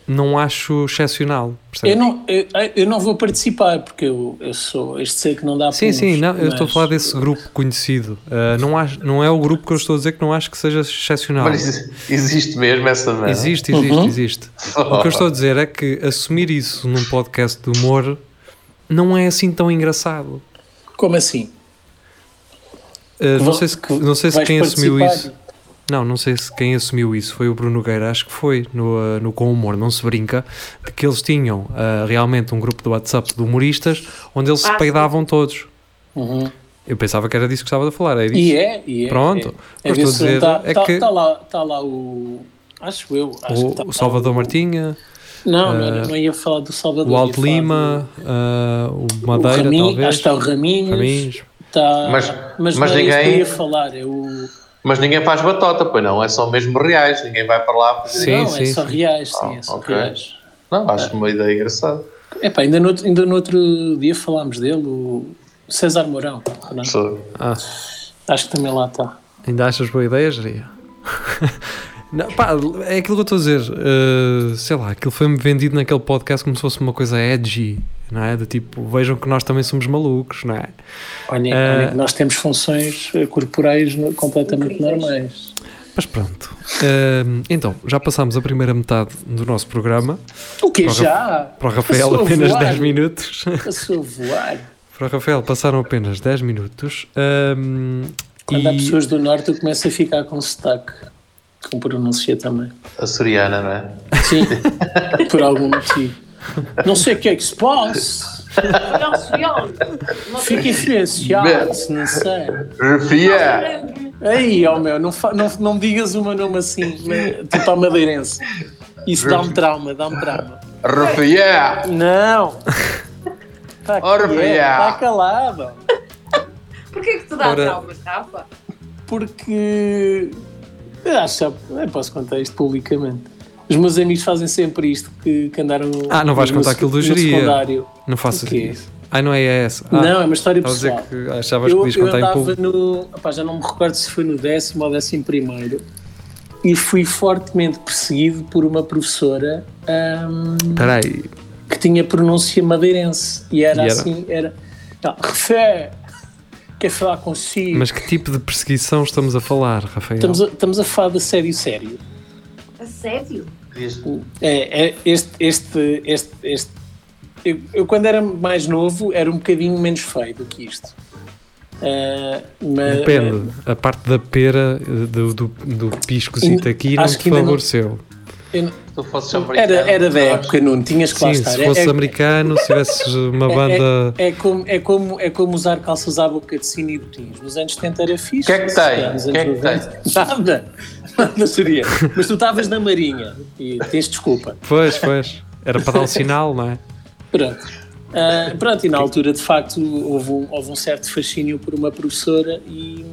não acho excepcional. Eu não, eu, eu não vou participar porque eu, eu sou este ser que não dá Sim, pulos, sim, não, eu estou a mas- falar desse grupo conhecido. Uh, não, acho, não é o grupo que eu estou a dizer que não acho que seja excepcional. Mas exi- existe mesmo essa merda. Existe, existe, Uhum. existe. O que eu estou a dizer é que assumir isso num podcast de humor não é assim tão engraçado. Como assim? Uh, não sei se, que não sei se quem assumiu participar? isso. Não, não sei se quem assumiu isso foi o Bruno Nogueira, acho que foi no, uh, no Com Humor, não se brinca, de que eles tinham uh, realmente um grupo de WhatsApp de humoristas onde eles se Ah, sim. peidavam todos. Uhum. Eu pensava que era disso que estava a falar, é disso. E é, e é. Pronto. É, O que eu estou a dizer tá, é tá- que tá lá, tá lá o. Acho eu. Acho que tá o, o Salvador o- Martinha, Não, não, eh, não ia falar do Salvador. o Alto Lima, uh, o do- Madeira, o Raminho, talvez. Acho que está o Raminhos. Raminhos. Tá, Mas- mas, mas não é ninguém- ia falar. É o, Mas ninguém faz batota, pois não, é só mesmo reais, ninguém vai para lá fazer Sim, não, sim, é só sim. reais, sim, Ah, é só ok. reais. Não, acho uma ideia engraçada. Epá, ainda, no, outro- ainda no outro dia falámos dele, o César Mourão. não é? Ah, Acho que também lá está. ainda achas boa ideia, Jeria? Não, pá, é aquilo que eu estou a dizer. uh, sei lá, aquilo foi-me vendido naquele podcast como se fosse uma coisa edgy, não é? De tipo, vejam que nós também somos malucos, não é? Olhem, olhem que nós temos funções eh, corporais completamente Incríveis. normais. Mas pronto. Uh, então, já passámos a primeira metade do nosso programa. O que Para o já? Para o Rafael, Passou apenas voar. 10 minutos. Passou a voar. Para o Rafael, passaram apenas 10 minutos. Um, Quando e- há pessoas do norte, eu começo a ficar com sotaque. Com pronúncia também. Açoriana, não é? Sim, por algum motivo. Não sei o que é que se passa. Fica influenciado, não sei. Refia! Ei, ó meu, não, não, não me digas o meu nome assim, né, tipo a madeirense. Isso dá-me trauma, dá-me trauma. Refia! Não! Está tá calado. Porquê que te dá Ora- traumas, Rafa? Porque. Eu acho que já- eu posso contar isto publicamente. Os meus amigos fazem sempre isto que, que andaram. Ah, não vais no contar aquilo do geria. secundário. Não faças O quê? isso. Ai, não é essa. Ah, não, é uma história pessoal. que achavas que Eu, podias eu andava público. no. opá, já não me recordo se foi no décimo ou décimo primeiro e fui fortemente perseguido por uma professora aí. que tinha pronúncia madeirense e era, E era? assim: era. Não, refé, quer falar consigo. Mas que tipo de perseguição estamos a falar, Rafael? Estamos a, estamos a falar de sério, sério. A sério? É, é este, este, este, este. Eu, eu, quando era mais novo, era um bocadinho menos feio do que isto. Ah, mas- Depende. A parte da pera, do, do, do piscozito aqui, não te não- favoreceu. Eu não- Se tu fosses americano, Era, era da época, Nuno, tinhas que lá Sim, estar. se fosse é, é- americano, se tivesses uma é- banda. É, é como, é, como, é como usar calças à boca de sino e botins. Nos anos 70 era fixe. O que é que tem? O que é que 90, Nada. Seria. Mas tu estavas na Marinha e tens desculpa. Pois, pois. Era para dar o sinal, não é? Pronto. Ah, pronto, e na altura, de facto, houve um, houve um certo fascínio por uma professora e.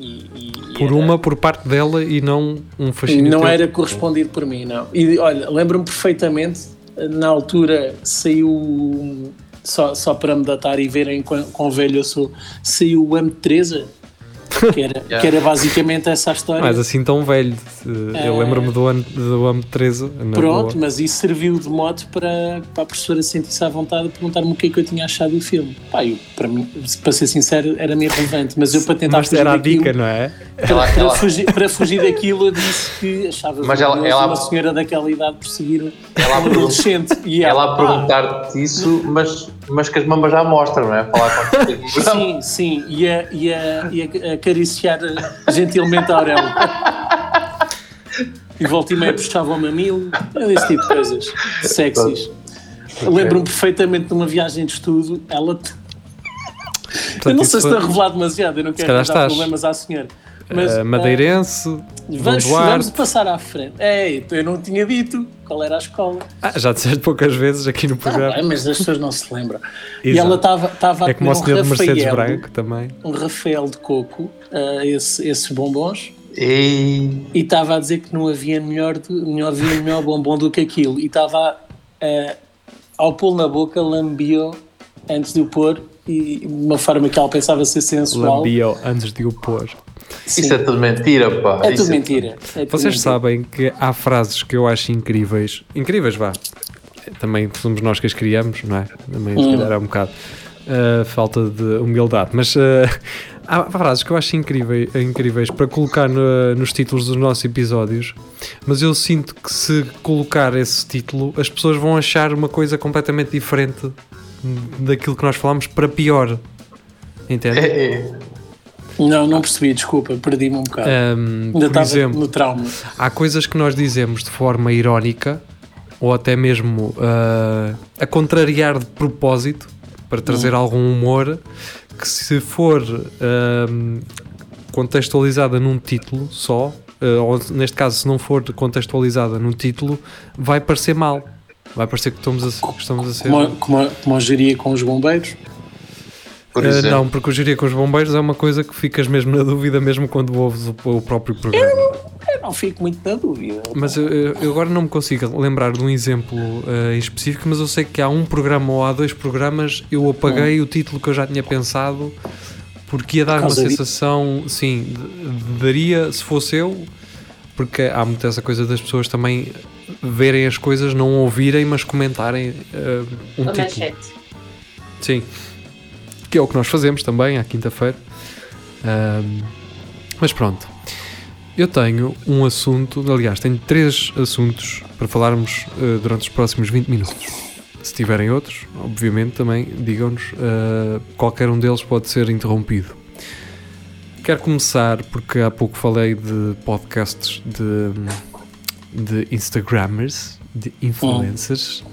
e- e- e Por era- uma, por parte dela e não um fascínio. Não teu. era correspondido por mim, não. E olha, lembro-me perfeitamente, na altura saiu, só, só para me datar e verem quão, quão velho eu sou, saiu o M13, que era, Yeah. que era basicamente essa a história. Mas assim tão velho. Eu É. lembro-me do ano, do ano 13. na Pronto, boa. mas isso serviu de modo para, para a professora sentir-se à vontade e perguntar-me o que é que eu tinha achado do filme. Pá, eu, para mim, para ser sincero, era-me irrelevante, mas eu para tentar Mas fugir era a daquilo- dica, não é? Para, Ela- para ela- fugir, para fugir daquilo, eu disse que achava Mas ela- ela- uma senhora daquela idade perseguir Ela um adolescente. E Ela ela, a perguntar-te isso, mas, mas que as mamas já mostram, não é? Falar. "Ah, sim, sim, e a, e a, e a acariciar gentilmente a Aurélio. E volta e meia puxava o mamilo, esse tipo de coisas sexys. Lembro-me perfeitamente de uma viagem de estudo, ela. Portanto, eu não sei se foi- estou a revelar demasiado, eu não quero dar problemas à senhora. Mas, ah, Madeirense, Dom Vamos, vamos passar à frente. É, eu não tinha dito qual era a escola. Ah, já disseste poucas vezes aqui no Ah, programa. bem, mas as pessoas não se lembram. E ela estava estava a é como um de Mercedes Branco também. um Rafael de coco, ah, esse- esses bombons, E e estava a dizer que não havia melhor, não havia melhor bombom do que aquilo. E estava ah, ao pô-lo na boca, lambiou antes de o pôr, e de uma forma que ela pensava ser sensual. Lambio antes de o pôr. Sim. isso é tudo mentira, pá. É Isso tudo mentira. É tudo Vocês mentira. sabem que há frases que eu acho incríveis. Incríveis, vá. Também somos nós que as criamos, não é? Também, se Hum. calhar, é um bocado uh, falta de humildade. Mas uh, há frases que eu acho incríveis, incríveis para colocar no- nos títulos dos nossos episódios. Mas eu sinto que se colocar esse título, as pessoas vão achar uma coisa completamente diferente daquilo que nós falamos para pior. Entende? É, é. Não, não percebi, desculpa, perdi-me um bocado. Um, Ainda por estava exemplo, no trauma. há coisas que nós dizemos de forma irónica ou até mesmo ah, a contrariar de propósito para trazer algum humor que se for contextualizada num título só ah, ou neste caso se não for contextualizada num título vai parecer mal vai parecer que estamos a, que estamos a ser Como, a- como, a- como a geria com os bombeiros. Por Ah, exemplo. não, porque o gerir com os bombeiros é uma coisa que ficas mesmo na dúvida mesmo quando ouves o, o próprio programa Eu não fico muito na dúvida. Mas eu, eu- eu agora não me consigo lembrar de um exemplo eh, em específico, mas eu sei que há um programa ou há dois programas eu apaguei o título que eu já tinha pensado porque ia dar uma sensação, sim, de- daria se fosse eu, porque há muito essa coisa das pessoas também verem as coisas, não ouvirem, mas comentarem eh, um A título. manchete. Sim. Que é o que nós fazemos também à quinta-feira. Ahm, mas pronto. Eu tenho um assunto, aliás, tenho três assuntos para falarmos eh, durante os próximos 20 minutos. Se tiverem outros, obviamente também digam-nos, eh, qualquer um deles pode ser interrompido. Quero começar porque há pouco falei de podcasts de, de Instagrammers, de influencers.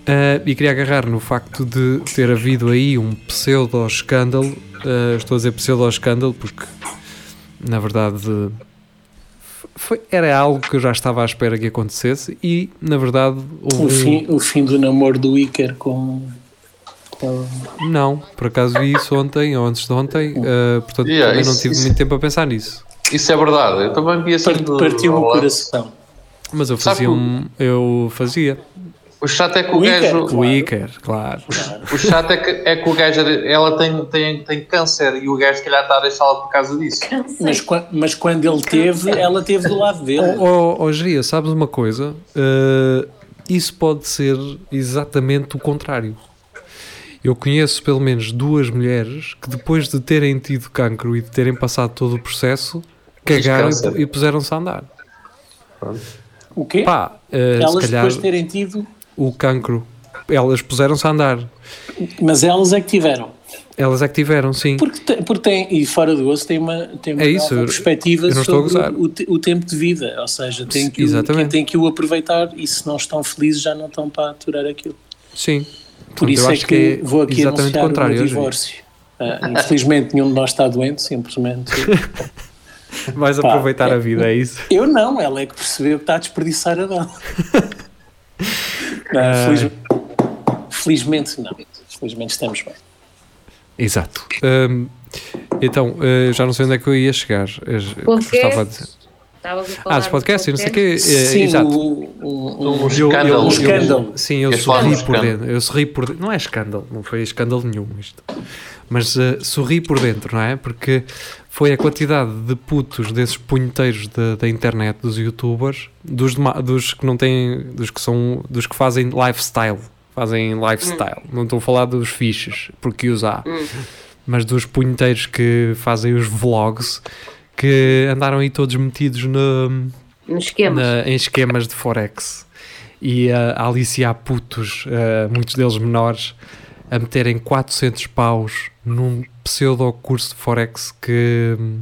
Uh, e queria agarrar no facto de ter havido aí um pseudo-escândalo. Uh, estou a dizer pseudo-escândalo porque, na verdade, foi, era algo que eu já estava à espera que acontecesse. E, na verdade, houve O fim, o fim do namoro do Iker com. com- Não, por acaso vi isso ontem ou antes de ontem. uh, portanto, Yeah, também não isso- tive isso- muito tempo a pensar nisso. Isso é verdade. Eu também vi assim. Part- do- Partiu-me o coração. Mas eu Sabe fazia o- um. Eu fazia. O chato é que o, O Iker, gajo. O. Iker, claro. O chato é que, é que o gajo. Ela tem, tem, tem câncer e o gajo, se calhar, está a deixá-la por causa disso. Mas, mas quando ele teve, ela teve do lado dele. Oh, oh, oh Geria, sabes uma coisa? Uh, isso pode ser exatamente o contrário. Eu conheço pelo menos duas mulheres que depois de terem tido cancro e de terem passado todo o processo, cagaram e, e puseram-se a andar. O quê? Pá, uh, Elas se calhar depois de terem tido. O cancro, elas puseram-se a andar. Mas elas é que tiveram. Elas é que tiveram, sim. Porque tem, porque tem e fora do osso tem uma, tem uma É isso, perspectiva sobre o, o tempo de vida, ou seja, tem que, o, Exatamente. tem que o aproveitar e se não estão felizes já não estão para aturar aquilo. Sim. Por Portanto, isso é acho que, é vou aqui anunciar o divórcio. Ah, infelizmente nenhum de nós está doente, simplesmente. Vais Pá, aproveitar é- a vida, é isso? Eu não, ela é que percebeu que está a desperdiçar a dela. Ah. feliz- felizmente não. Felizmente estamos bem. Exato. Hum, então, eh, já não sei onde é que eu ia chegar. Eh, Estava a dizer. Estavas a falar Ah, dos podcasts e não sei o quê. eh, Sim, exato. o- um- um- Um Eu- escândalo. eu- Um escândalo. Sim, eu sorri de um por escândalo? dentro. Eu sorri por dentro. Não é escândalo, não foi escândalo nenhum isto. Mas eh, sorri por dentro, não é? Porque foi a quantidade de putos desses punheteiros da- da internet, dos youtubers, dos, dos que não têm, dos que são, dos que fazem lifestyle. Fazem lifestyle. Não estou a falar dos fiches, porque os há. Hum. Mas dos punheteiros que fazem os vlogs, que andaram aí todos metidos no, esquemas. na- em esquemas de Forex e a a aliciar putos, eh, muitos deles menores, a meterem 400 paus num pseudo curso de Forex que hum,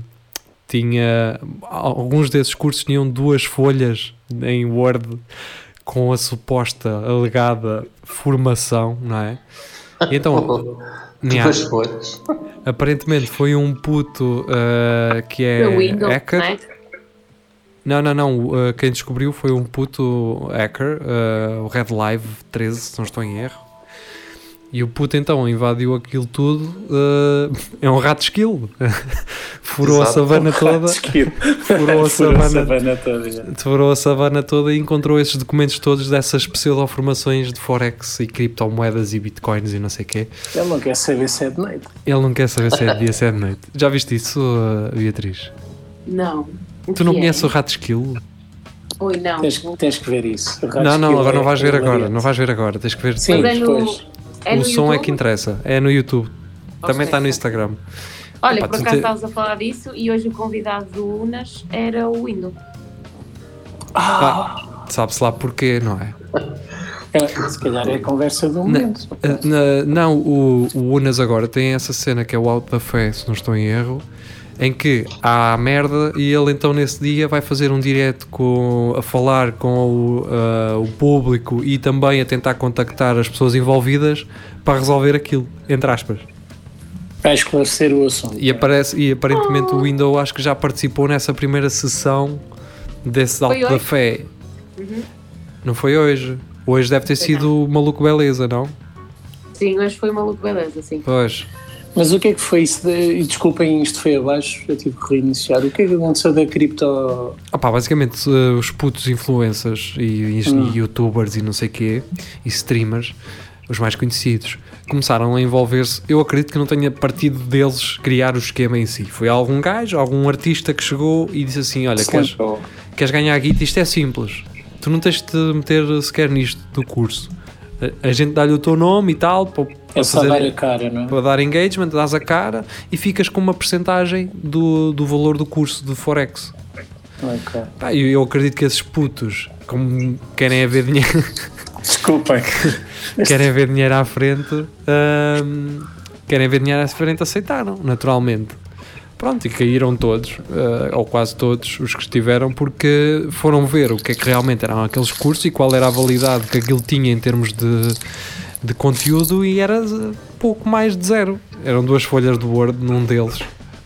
tinha. Alguns desses cursos tinham duas folhas em Word com a suposta alegada formação, não é? E então. Folhas. aparentemente foi um puto eh, que é o Windows, hacker. não é? Não, não, não. uh, quem descobriu foi um puto hacker, uh, o Red Live 13, se não estou em erro. E o puto então invadiu aquilo tudo. uh, é um rato skill. Furou a Exato. savana toda. Skill. Furou a Furou a savana, savana toda. já. furou a savana toda e encontrou esses documentos todos dessas pseudo-formações de Forex e criptomoedas e bitcoins e não sei o quê. Ele não quer saber se é de noite. Ele não quer saber se é de dia, se é de noite. Já viste isso, uh, Beatriz? Não. Tu não é? conheces o rato skill? Oi, não. Tens, tens que ver isso. Não, não, agora é- não vais ver é agora. Não vais ver agora. Tens que ver Sim, depois. É o som é YouTube? que interessa, é no YouTube. Também está no Instagram. Olha, por acaso te- estavas a falar disso e hoje o convidado do Unas era o Windows. Ah, Sabe-se lá porquê, não é? É, se calhar é a conversa do momento. Ah, na- não, o, o Unas agora tem essa cena que é o Out da Fé, se não estou em erro, em que há merda e ele então nesse dia vai fazer um direto com, a falar com o, ah, o público e também a tentar contactar as pessoas envolvidas para resolver aquilo, entre aspas. Para esclarecer o assunto. E, aparece, e aparentemente o Windows acho que já participou nessa primeira sessão desse Alto da? Fé. Uhum. Não foi hoje. Hoje deve ter Foi sido o Maluco Beleza, não? Sim, hoje foi maluco beleza, sim. Pois. Mas o que é que foi isso? De, e desculpem, isto foi abaixo, eu tive que reiniciar. O que é que aconteceu da cripto? Opá, basicamente eh, os putos influencers e, e Hum. youtubers e não sei quê, e streamers, os mais conhecidos, começaram a envolver-se. Eu acredito que não tenha partido deles criar o esquema em si. Foi algum gajo, algum artista que chegou e disse assim: Olha, queres, queres ganhar guita? Isto é simples. Tu não tens de te meter sequer nisto do curso. A, a gente dá-lhe o teu nome e tal, para, É fazer- dar a cara, não é? para dar engagement, dás a cara e ficas com uma percentagem do, do valor do curso de Forex. Ok. Pá, eu, eu acredito que esses putos, como querem haver dinheiro, Desculpem. querem ver dinheiro à frente, hum, querem ver dinheiro à frente, aceitaram, naturalmente. Pronto, e caíram todos, eh, ou quase todos, os que estiveram, porque foram ver o que é que realmente eram aqueles cursos e qual era a validade que aquilo tinha em termos de, de conteúdo e era pouco mais de zero. Eram duas folhas de Word num deles.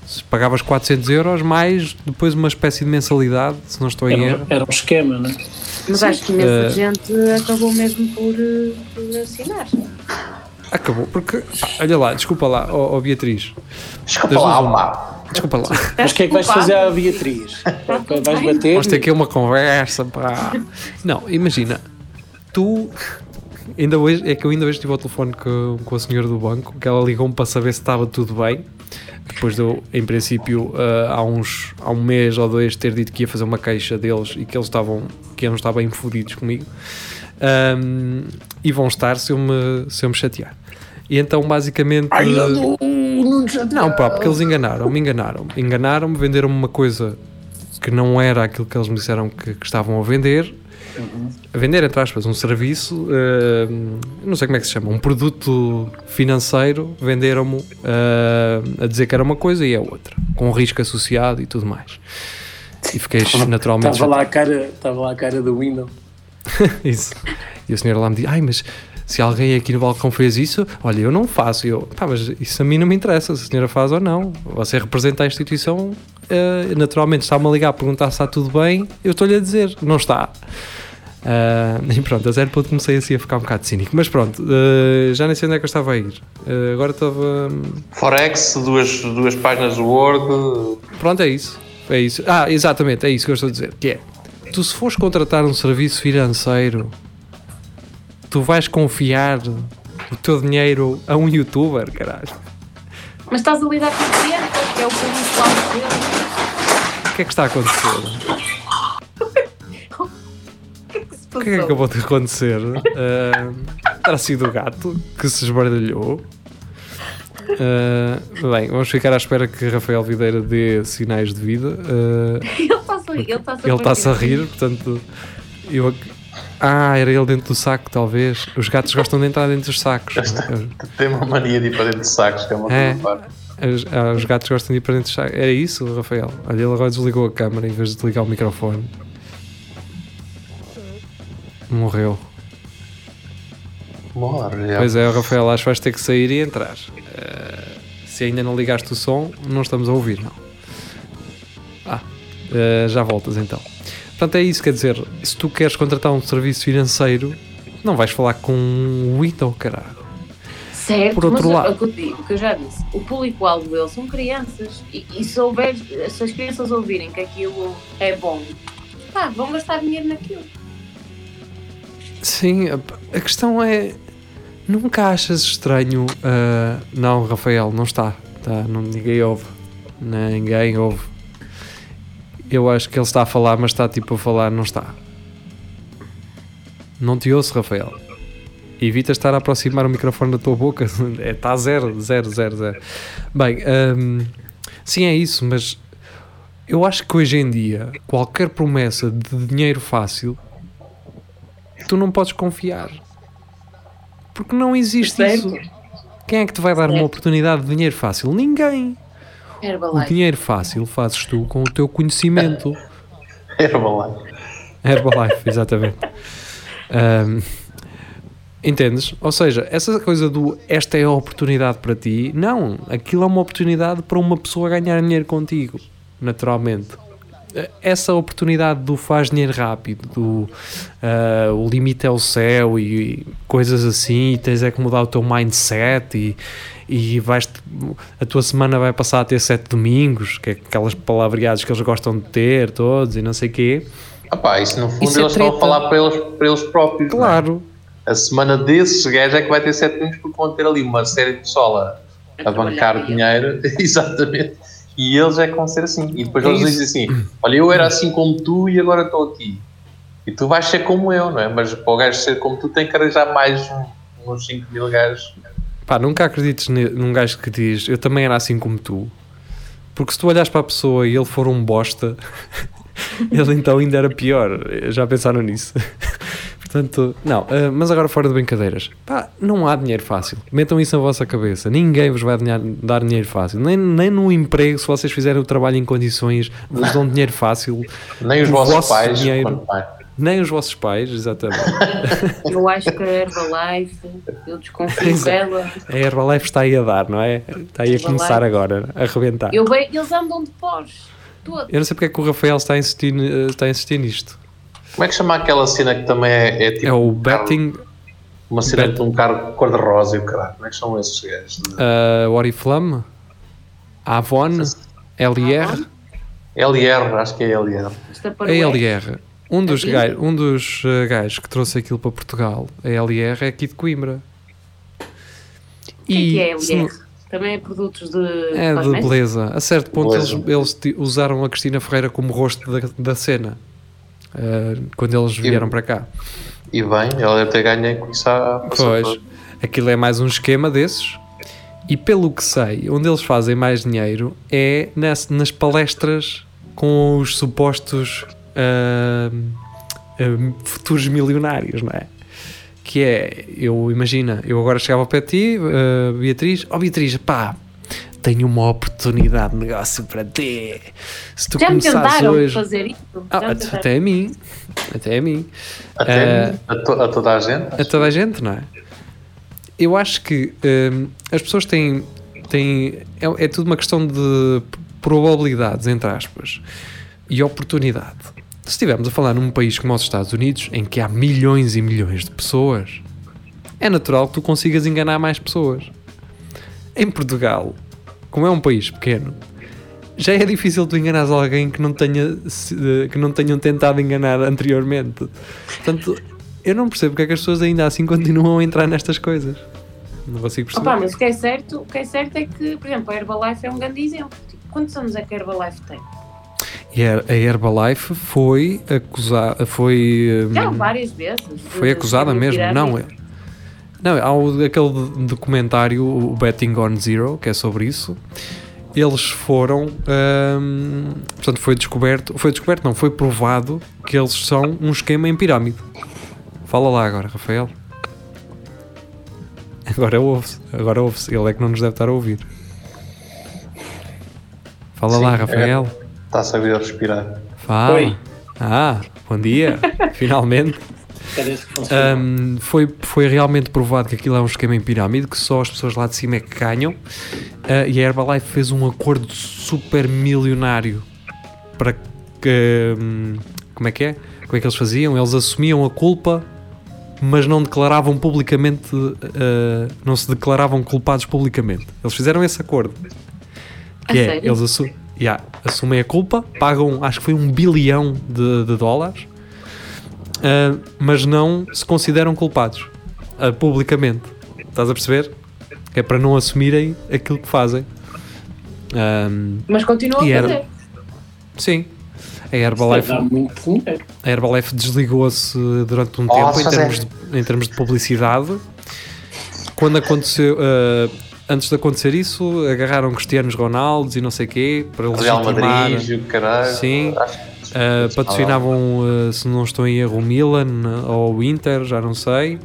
Se pagavas 400 euros, mais depois uma espécie de mensalidade, se não estou em Era, erro. um- era um esquema, não é? Mas acho que imensa Eh, gente acabou mesmo por, eh, por assinar. Acabou, porque, olha lá, desculpa lá, ó ó Beatriz, Desculpa lá, pá. desculpa lá. Mas o que é que vais fazer à Beatriz? Vais bater? Vamos ter aqui uma conversa, pá. Não, imagina, tu. Ainda hoje, é que eu ainda hoje estive ao telefone com, com a senhora do banco, que ela ligou-me para saber se estava tudo bem. Depois de eu, em princípio, ah, há, uns, há um mês ou dois, ter dito que ia fazer uma queixa deles e que eles estavam, que estar bem fodidos comigo. Ahm, e vão estar se eu me, se eu me chatear. E então, basicamente. Não, pá, porque eles enganaram, me enganaram. Enganaram-me, venderam-me uma coisa que não era aquilo que eles me disseram que, que estavam a vender a vender, entre aspas, um serviço, eh, não sei como é que se chama, um produto financeiro, venderam-me eh, a dizer que era uma coisa e é outra, com risco associado e tudo mais. E fiquei naturalmente Estava lá a cara, estava lá a cara do Windows. Isso. E a senhora lá me diz: Ai, mas se alguém aqui no balcão fez isso, olha, eu não faço. Eu, pá, mas isso a mim não me interessa se a senhora faz ou não. Você representa a instituição, eh, naturalmente está-me a ligar a perguntar se está tudo bem, eu estou-lhe a dizer, não está. Ah, e pronto, a zero ponto comecei assim a ficar um bocado cínico. Mas pronto, eh, já nem sei onde é que eu estava a ir. Eh, agora estava. Forex, duas, duas páginas do Word. Pronto, é isso. É isso. Ah, exatamente, é isso que eu estou a dizer. Que é, tu se fores contratar um serviço financeiro, tu vais confiar o teu dinheiro a um youtuber, caralho. Mas estás a lidar com o cliente, que é o público-alvo dele. O que é que está a acontecer? O que é que se O que é acabou de acontecer? Terá sido o gato que se esbardalhou. Ah, bem, vamos ficar à espera que Rafael Videira dê sinais de vida. Ah, Ele está a rir. Ele está-se a, está-se rir, portanto. Eu, ah, era ele dentro do saco, talvez. Os gatos gostam de entrar dentro dos sacos. Tem uma mania de ir para dentro de sacos, que é uma É. coisa. Os, ah, os gatos gostam de ir para dentro dos sacos. Era isso, Rafael? Olha, ele agora desligou a câmera em vez de desligar o microfone. Morreu. Morre, já. Pois é, Rafael, acho que vais ter que sair e entrar. Eh, se ainda não ligaste o som, não estamos a ouvir, não. Ah, eh, já voltas então. Portanto, é isso, quer dizer, se tu queres contratar um serviço financeiro, não vais falar com o Windows, caralho. Certo, Por outro mas lado- o o que eu já disse, o público-alvo deles são crianças. E, e se, houver, se as crianças ouvirem que aquilo é bom, pá, vão gastar dinheiro naquilo. Sim, a, a questão é. Nunca achas estranho. ah, não, Rafael, não está. Tá, não, ninguém ouve. Ninguém ouve. Eu acho que ele está a falar, mas está tipo a falar, não está. Não te ouço, Rafael. Evita estar a aproximar o microfone da tua boca. É, Está zero, zero, zero, zero. Bem, hum, sim, é isso, mas eu acho que hoje em dia qualquer promessa de dinheiro fácil tu não podes confiar. Porque não existe Certo. isso. Quem é que te vai dar uma Certo. oportunidade de dinheiro fácil? Ninguém. O Herbalife. dinheiro fácil fazes tu com o teu conhecimento. Herbalife. Herbalife, exatamente. Ahm, entendes? Ou seja, essa coisa do esta é a oportunidade para ti, não, aquilo é uma oportunidade para uma pessoa ganhar dinheiro contigo, naturalmente. Essa oportunidade do faz dinheiro rápido, do ah, o limite é o céu e, coisas assim, e tens é que mudar o teu mindset e, e vais a tua semana vai passar a ter sete domingos, que é aquelas palavreadas que eles gostam de ter todos e não sei o quê. Ah pá, isso no fundo Isso é eles estão a falar para eles, para eles próprios. é? Claro, A semana desses gajos é que vai ter 7 minutos porque vão ter ali uma série de pessoal a, a bancar dinheiro. Exatamente. E eles é que vão ser assim. E depois É eles dizem assim: Olha, eu era assim como tu e agora estou aqui. E tu vais ser como eu, não é? Mas para o gajo ser como tu, tem que arranjar mais uns 5 mil gajos. Pá, nunca acredites num gajo que diz eu também era assim como tu. Porque se tu olhas para a pessoa e ele for um bosta, ele então ainda era pior. Já pensaram nisso? Portanto, não, ah, mas agora fora de brincadeiras, pá, não há dinheiro fácil. Metam isso na vossa cabeça. Ninguém vos vai dar dinheiro fácil. Nem, nem no emprego, se vocês fizerem o trabalho em condições, vos dão dinheiro fácil. Nem os vossos vosso pais. dinheiro. Nem os vossos pais, exatamente. Eu acho que a Herbalife, eu desconfio dela. A Herbalife está aí a dar, não é? Está aí a Herbalife. começar agora, a arrebentar. Eu eles andam de Porsche. Todos. Eu não sei porque é que o Rafael está a insistir, eh, está a insistir nisto. Como é que chama aquela cena que também é, é tipo. É o um carro- betting, Uma cena bet- de um carro cor-de-rosa e o caralho. Como é que são esses gajos? uh, Oriflame, Avon, LR, LR, acho que é LR. É LR. Um dos, Aqui? gajos, um dos eh, gajos que trouxe aquilo para Portugal, a LR, é aqui de Coimbra. O que é que é se não- LR? Também é produtos de É de beleza. A certo ponto eles, Beleza. eles usaram a Cristina Ferreira como rosto da, da cena. Eh, quando eles vieram para cá. E bem, ela deve ter ganho com isso à Pois, aquilo é mais um esquema desses. E pelo que sei, onde eles fazem mais dinheiro é nas, nas palestras com os supostos ahm, eh, futuros milionários, não é? Que é, eu imagina, eu agora chegava ao pé de ti, Beatriz, ó Beatriz, pá, tenho uma oportunidade de negócio para ti. Se tu Já me tentaram hoje. fazer isso? Ah, até, a mim, até a mim, Até Eh, a, to- a toda a gente. a toda a gente, não é? Eu acho que hum, as pessoas têm. têm é, é tudo uma questão de probabilidades, entre aspas, e oportunidade. Se estivermos a falar num país como os Estados Unidos, em que há milhões e milhões de pessoas, é natural que tu consigas enganar mais pessoas. Em Portugal, como é um país pequeno, já é difícil tu enganares alguém que não, tenha, se- que não tenham tentado enganar anteriormente. Portanto, eu não percebo porque é que as pessoas ainda assim continuam a entrar nestas coisas. Não consigo perceber. Opa, mas o que, é certo, o que é certo é que, por exemplo, a Herbalife é um grande exemplo. Tipo, quantos anos é que a Herbalife tem? E a Herbalife foi acusada, foi, hum, Já várias vezes. foi acusada mesmo, não é? Não, há o- aquele do- documentário, o Betting on Zero, que é sobre isso. Eles foram, hum, portanto, foi descoberto, foi descoberto, não, foi provado que eles são um esquema em pirâmide. Fala lá agora, Rafael. Agora ouve-se, agora ouve-se, ele é que não nos deve estar a ouvir. Fala Sim, lá, é. Rafael. Está a saber respirar. Fala. Oi. Ah, bom dia, finalmente. Funciona. Um, foi, foi realmente provado que aquilo é um esquema em pirâmide, que só as pessoas lá de cima é que ganham. Uh, e a Herbalife fez um acordo super milionário para que. hum, como é que é? Como é que eles faziam? Eles assumiam a culpa, mas não declaravam publicamente. uh, não se declaravam culpados publicamente. Eles fizeram esse acordo. A Que é, sério? eles assu yeah, assumem a culpa, pagam, acho que foi um bilhão de, de dólares, uh, mas não se consideram culpados uh, publicamente. Estás a perceber? É para não assumirem aquilo que fazem. Um, Mas continua a era- fazer. sim. A Herbalife, a Herbalife desligou-se durante um Posso tempo em termos, de, em termos de publicidade. Quando aconteceu, uh, antes de acontecer isso, agarraram Cristianos Ronaldos e não sei quê para Real legitimar. Madrid, o caralho. Sim. Acho Uh, patrocinavam, uh, se não estou em erro, o Milan uh, ou o Inter, já não sei.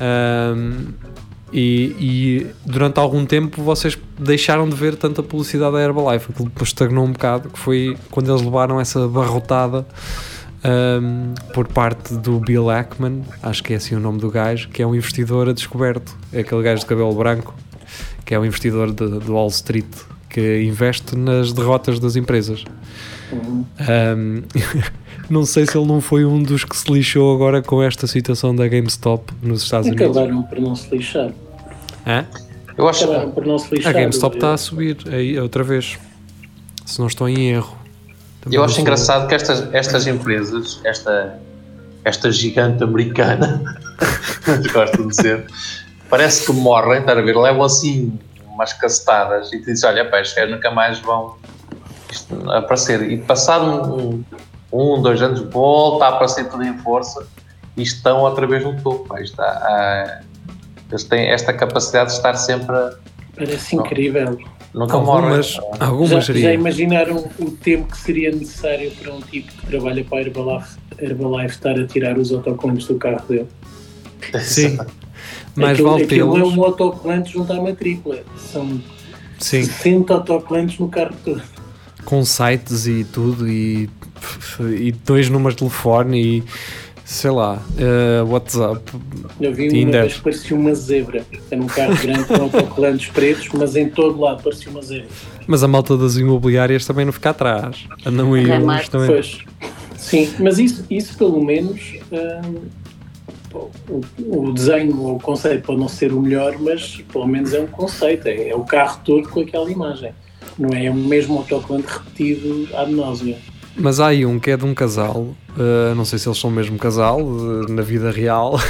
Um, e, e durante algum tempo vocês deixaram de ver tanta publicidade da Herbalife. Aquilo depois estagnou um bocado, que foi quando eles levaram essa barrotada um, por parte do Bill Ackman, acho que é assim o nome do gajo, que é um investidor a descoberto. É aquele gajo de cabelo branco, que é um investidor do Wall Street, que investe nas derrotas das empresas. Um, não sei se ele não foi um dos que se lixou agora com esta situação da GameStop nos Estados Unidos. Acabaram por não se lixar. Hã? Eu acho Acabaram por não se A lixar. GameStop está a subir aí outra vez. Se não estou em erro. Também Eu acho sou- engraçado que estas, estas empresas, esta, esta gigante americana, gosto de dizer, parece que morrem, está a ver, levam assim umas cacetadas e dizem, olha, pá, nunca mais vão isto, aparecer. E passado um, um, dois anos, volta a aparecer tudo em força e estão outra vez no topo. Há- há- eles têm esta capacidade de estar sempre, a- Parece incrível. nunca Algumas, morrem. algumas Já, já imaginaram o tempo que seria necessário para um tipo que trabalha para a Herbalife, Herbalife estar a tirar os autocolantes do carro dele? Sim. Mais aquilo, vale aquilo é um autocolante junto à matrícula. São Sim, 60 autocolantes no carro todo. Com sites e tudo e, e dois números de telefone e sei lá, eh, WhatsApp. Eu vi uma Tinder. vez que parecia uma zebra. Era um carro grande com autocolantes pretos, mas em todo lado parecia uma zebra. Mas a malta das imobiliárias também não fica atrás. Andam aí Remate. uns também. Pois. Sim, mas isso, isso pelo menos hum, o, o desenho ou o conceito pode não ser o melhor, mas pelo menos é um conceito, é, é o carro todo com aquela imagem. Não é o mesmo autocolante repetido ad náusea. Mas há aí um que é de um casal, uh, não sei se eles são mesmo casal, uh, na vida real,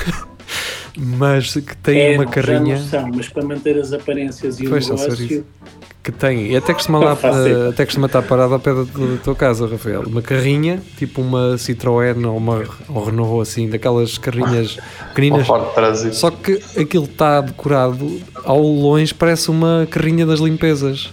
mas que tem é, uma já carrinha não são, mas para manter as aparências e Pois, o negócio, isso. que tem, e até costuma, lá, faço uh, até costuma estar parado ao pé da, da tua casa, Rafael. Uma carrinha, tipo uma Citroën ou uma ou Renault, assim, daquelas carrinhas pequeninas. Só que aquilo está decorado ao longe, parece uma carrinha das limpezas.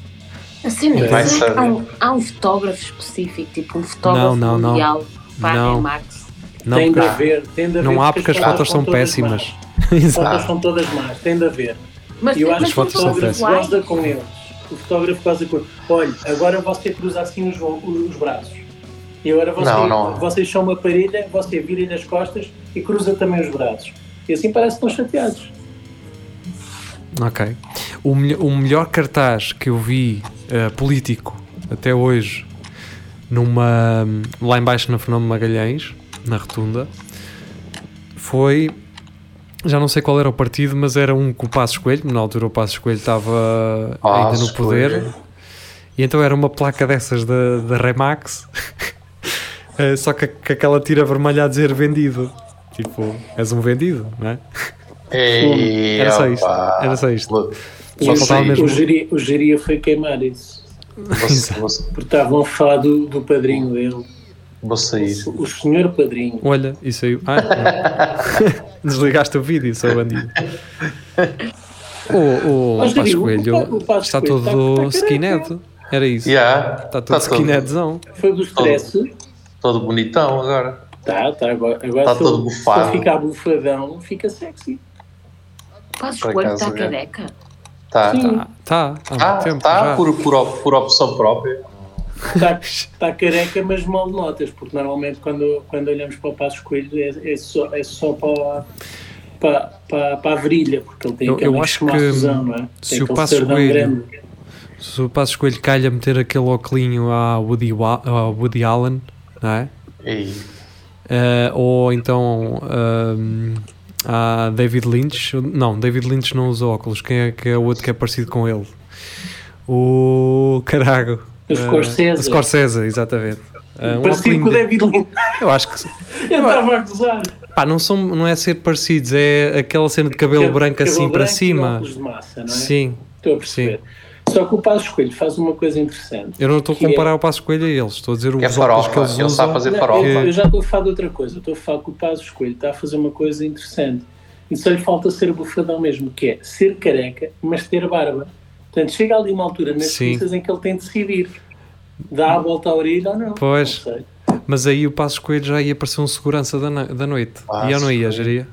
Assim, É. Vai será que há, um, há um fotógrafo específico, tipo um fotógrafo Não, não, não. mundial para Não. a Max. Não, tem de haver, tem de haver. Não há porque as fotos são péssimas. As fotos são todas más, tem de haver. Mas, eu acho que o fotos são fotógrafo péssimas. goza com eles. O fotógrafo goza com Olha, agora você cruza assim os, os braços. E agora você, Não, não. vocês são uma parelha, você vira-lhe as costas e cruza também os braços. E assim parece que estão chateados. Ok. O, melho- o melhor cartaz que eu vi eh, político até hoje, numa, lá embaixo na Fernando Magalhães, na Rotunda, foi. Já não sei qual era o partido, mas era um com o Passos Coelho. Na altura o Passos Coelho estava ainda no poder. Coelho. E então era uma placa dessas da, da Remax, eh, só que com aquela tira vermelha a dizer vendido. Tipo, és um vendido, não é? Ei, Era só isto, opa. era só isto. Só o, faltava o, mesmo- geria, o geria foi queimar isso. Porque estavam a falar do, do padrinho dele. vou sair. O, o senhor padrinho. Olha, isso aí. Ah, desligaste o vídeo, seu bandido. O, o o Coelho Pa- o Passos está Coelho todo está- está skinhead. Era isso. Yeah, Está todo tá todo, skinheadzão. Foi do stress. todo bonitão agora. Tá, tá. Agora, agora Tá se, todo bufado. se ficar bufadão, fica sexy. Passos Por Coelho acaso, está careca. Tá, Sim. tá. Tá, Tá, muito tempo tá por, por, por opção própria. Está tá careca, mas mal notas, porque normalmente quando, quando olhamos para o Passos Coelho é, é só, é só para, para, para, para a virilha, porque ele tem Eu- eu acho que, não é? Tem se o Passos Coelho- grande. Se o Passos Coelho calha meter aquele óculinho à Woody, à Woody Allen, não é? Eh, ou então ahm, há David Lynch. Não, David Lynch não usa óculos. Quem é que é o outro que é parecido com ele? O carago. O Eh, Scorsese. o Scorsese, exatamente. Eh, um Parecido com o David Lynch. Eu acho que. Eu estava a gozar. Pá, não, são, não é ser parecidos, é aquela cena de cabelo branco Cabelo assim para branco e cima. de massa, não é? Sim. Estou a perceber. Só que o Passos Coelho faz uma coisa interessante. Eu não estou a é- comparar o Passo Coelho a eles, estou a dizer os é óculos que eles Ele sabe usam. fazer Não, farofa. eu, eu já estou a falar de outra coisa. Estou a falar que o Passos Coelho está a fazer uma coisa interessante. E só lhe falta ser bufadão mesmo, que é ser careca, mas ter barba. Portanto, chega ali uma altura nas coisas em que ele tem de decidir. Dá a volta à orelha ou não. Pois. Não sei. Mas aí o Passos Coelho já ia parecer um segurança da, da noite. Passos ia ou não ia, geria?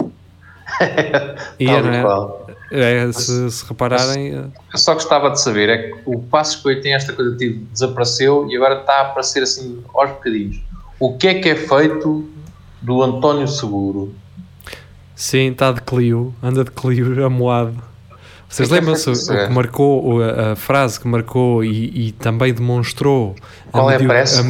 ia, não e é? É, se, se repararem, eh, Eu só gostava de saber é que o Passos Coelho tem esta coisa de tipo, desapareceu e agora está a aparecer assim aos bocadinhos. O que é que é feito do António Seguro? sim, está de Clio, anda de Clio amoado. Vocês que que lembram-se o que marcou, a, a frase que marcou e, e também demonstrou Qual é a a, a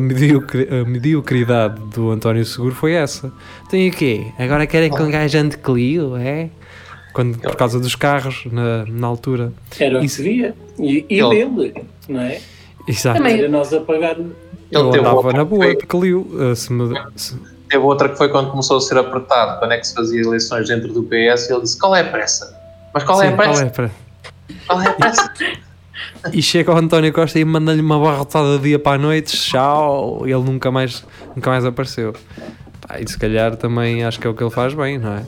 mediocre- a mediocridade do António Seguro foi essa. Tem o quê? Agora querem que um gajo ande de Clio, é? Quando, por causa dos carros, na, na altura. Era o que se via. E, e Ele- dele, não é? Exato. Também- Era nós a pagar. Ele Eu andava na boa foi- de Clio. eh, se me- se- Teve outra que foi quando começou a ser apertado, quando é que se fazia eleições dentro do PS, e ele disse: Qual é a pressa? Mas qual é Sim, a pressa? qual é a pre- Qual é a pressa? E chega o António Costa e manda-lhe uma barrotada de dia para a noite, tchau, ele nunca mais, nunca mais apareceu. Pá, e se calhar também acho que é o que ele faz bem, não é?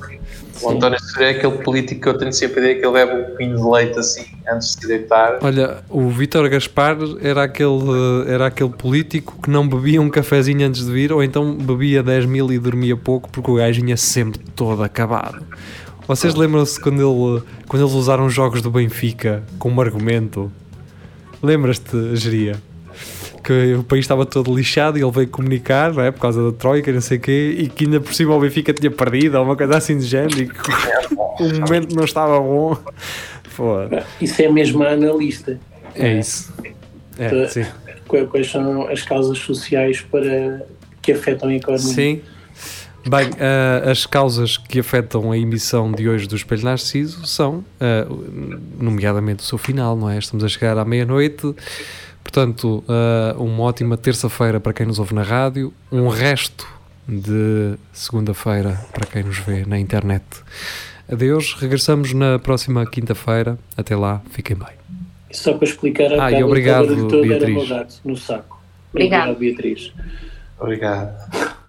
O António Seguro é aquele político que eu tenho sempre a ideia que ele bebe um pinho de leite assim antes de se deitar. Olha, o Vítor Gaspar era aquele, era aquele político que não bebia um cafezinho antes de vir, ou então bebia 10 mil e dormia pouco porque o gajo vinha sempre todo acabado. Vocês lembram-se quando, ele, quando eles usaram os jogos do Benfica como argumento? Lembras-te, Geria? Que o país estava todo lixado e ele veio comunicar, não é? Por causa da Troika e não sei o quê, e que ainda por cima o Benfica tinha perdido, ou uma coisa assim de género, e que o momento não estava bom. Foda. Isso é mesmo a analista. É isso. É, sim. Qu- Quais são as causas sociais para que afetam a economia? Sim. Bem, ah, as causas que afetam a emissão de hoje do Espelho Narciso são, ah, nomeadamente o seu final, não é? Estamos a chegar à meia-noite, portanto, ah, uma ótima terça-feira para quem nos ouve na rádio, um resto de segunda-feira para quem nos vê na internet. Adeus, regressamos na próxima quinta-feira. Até lá, fiquem bem. Só para explicar a Ah, e obrigado, todo era Beatriz. meu gato no saco. Obrigado. Obrigado, Beatriz. Obrigado.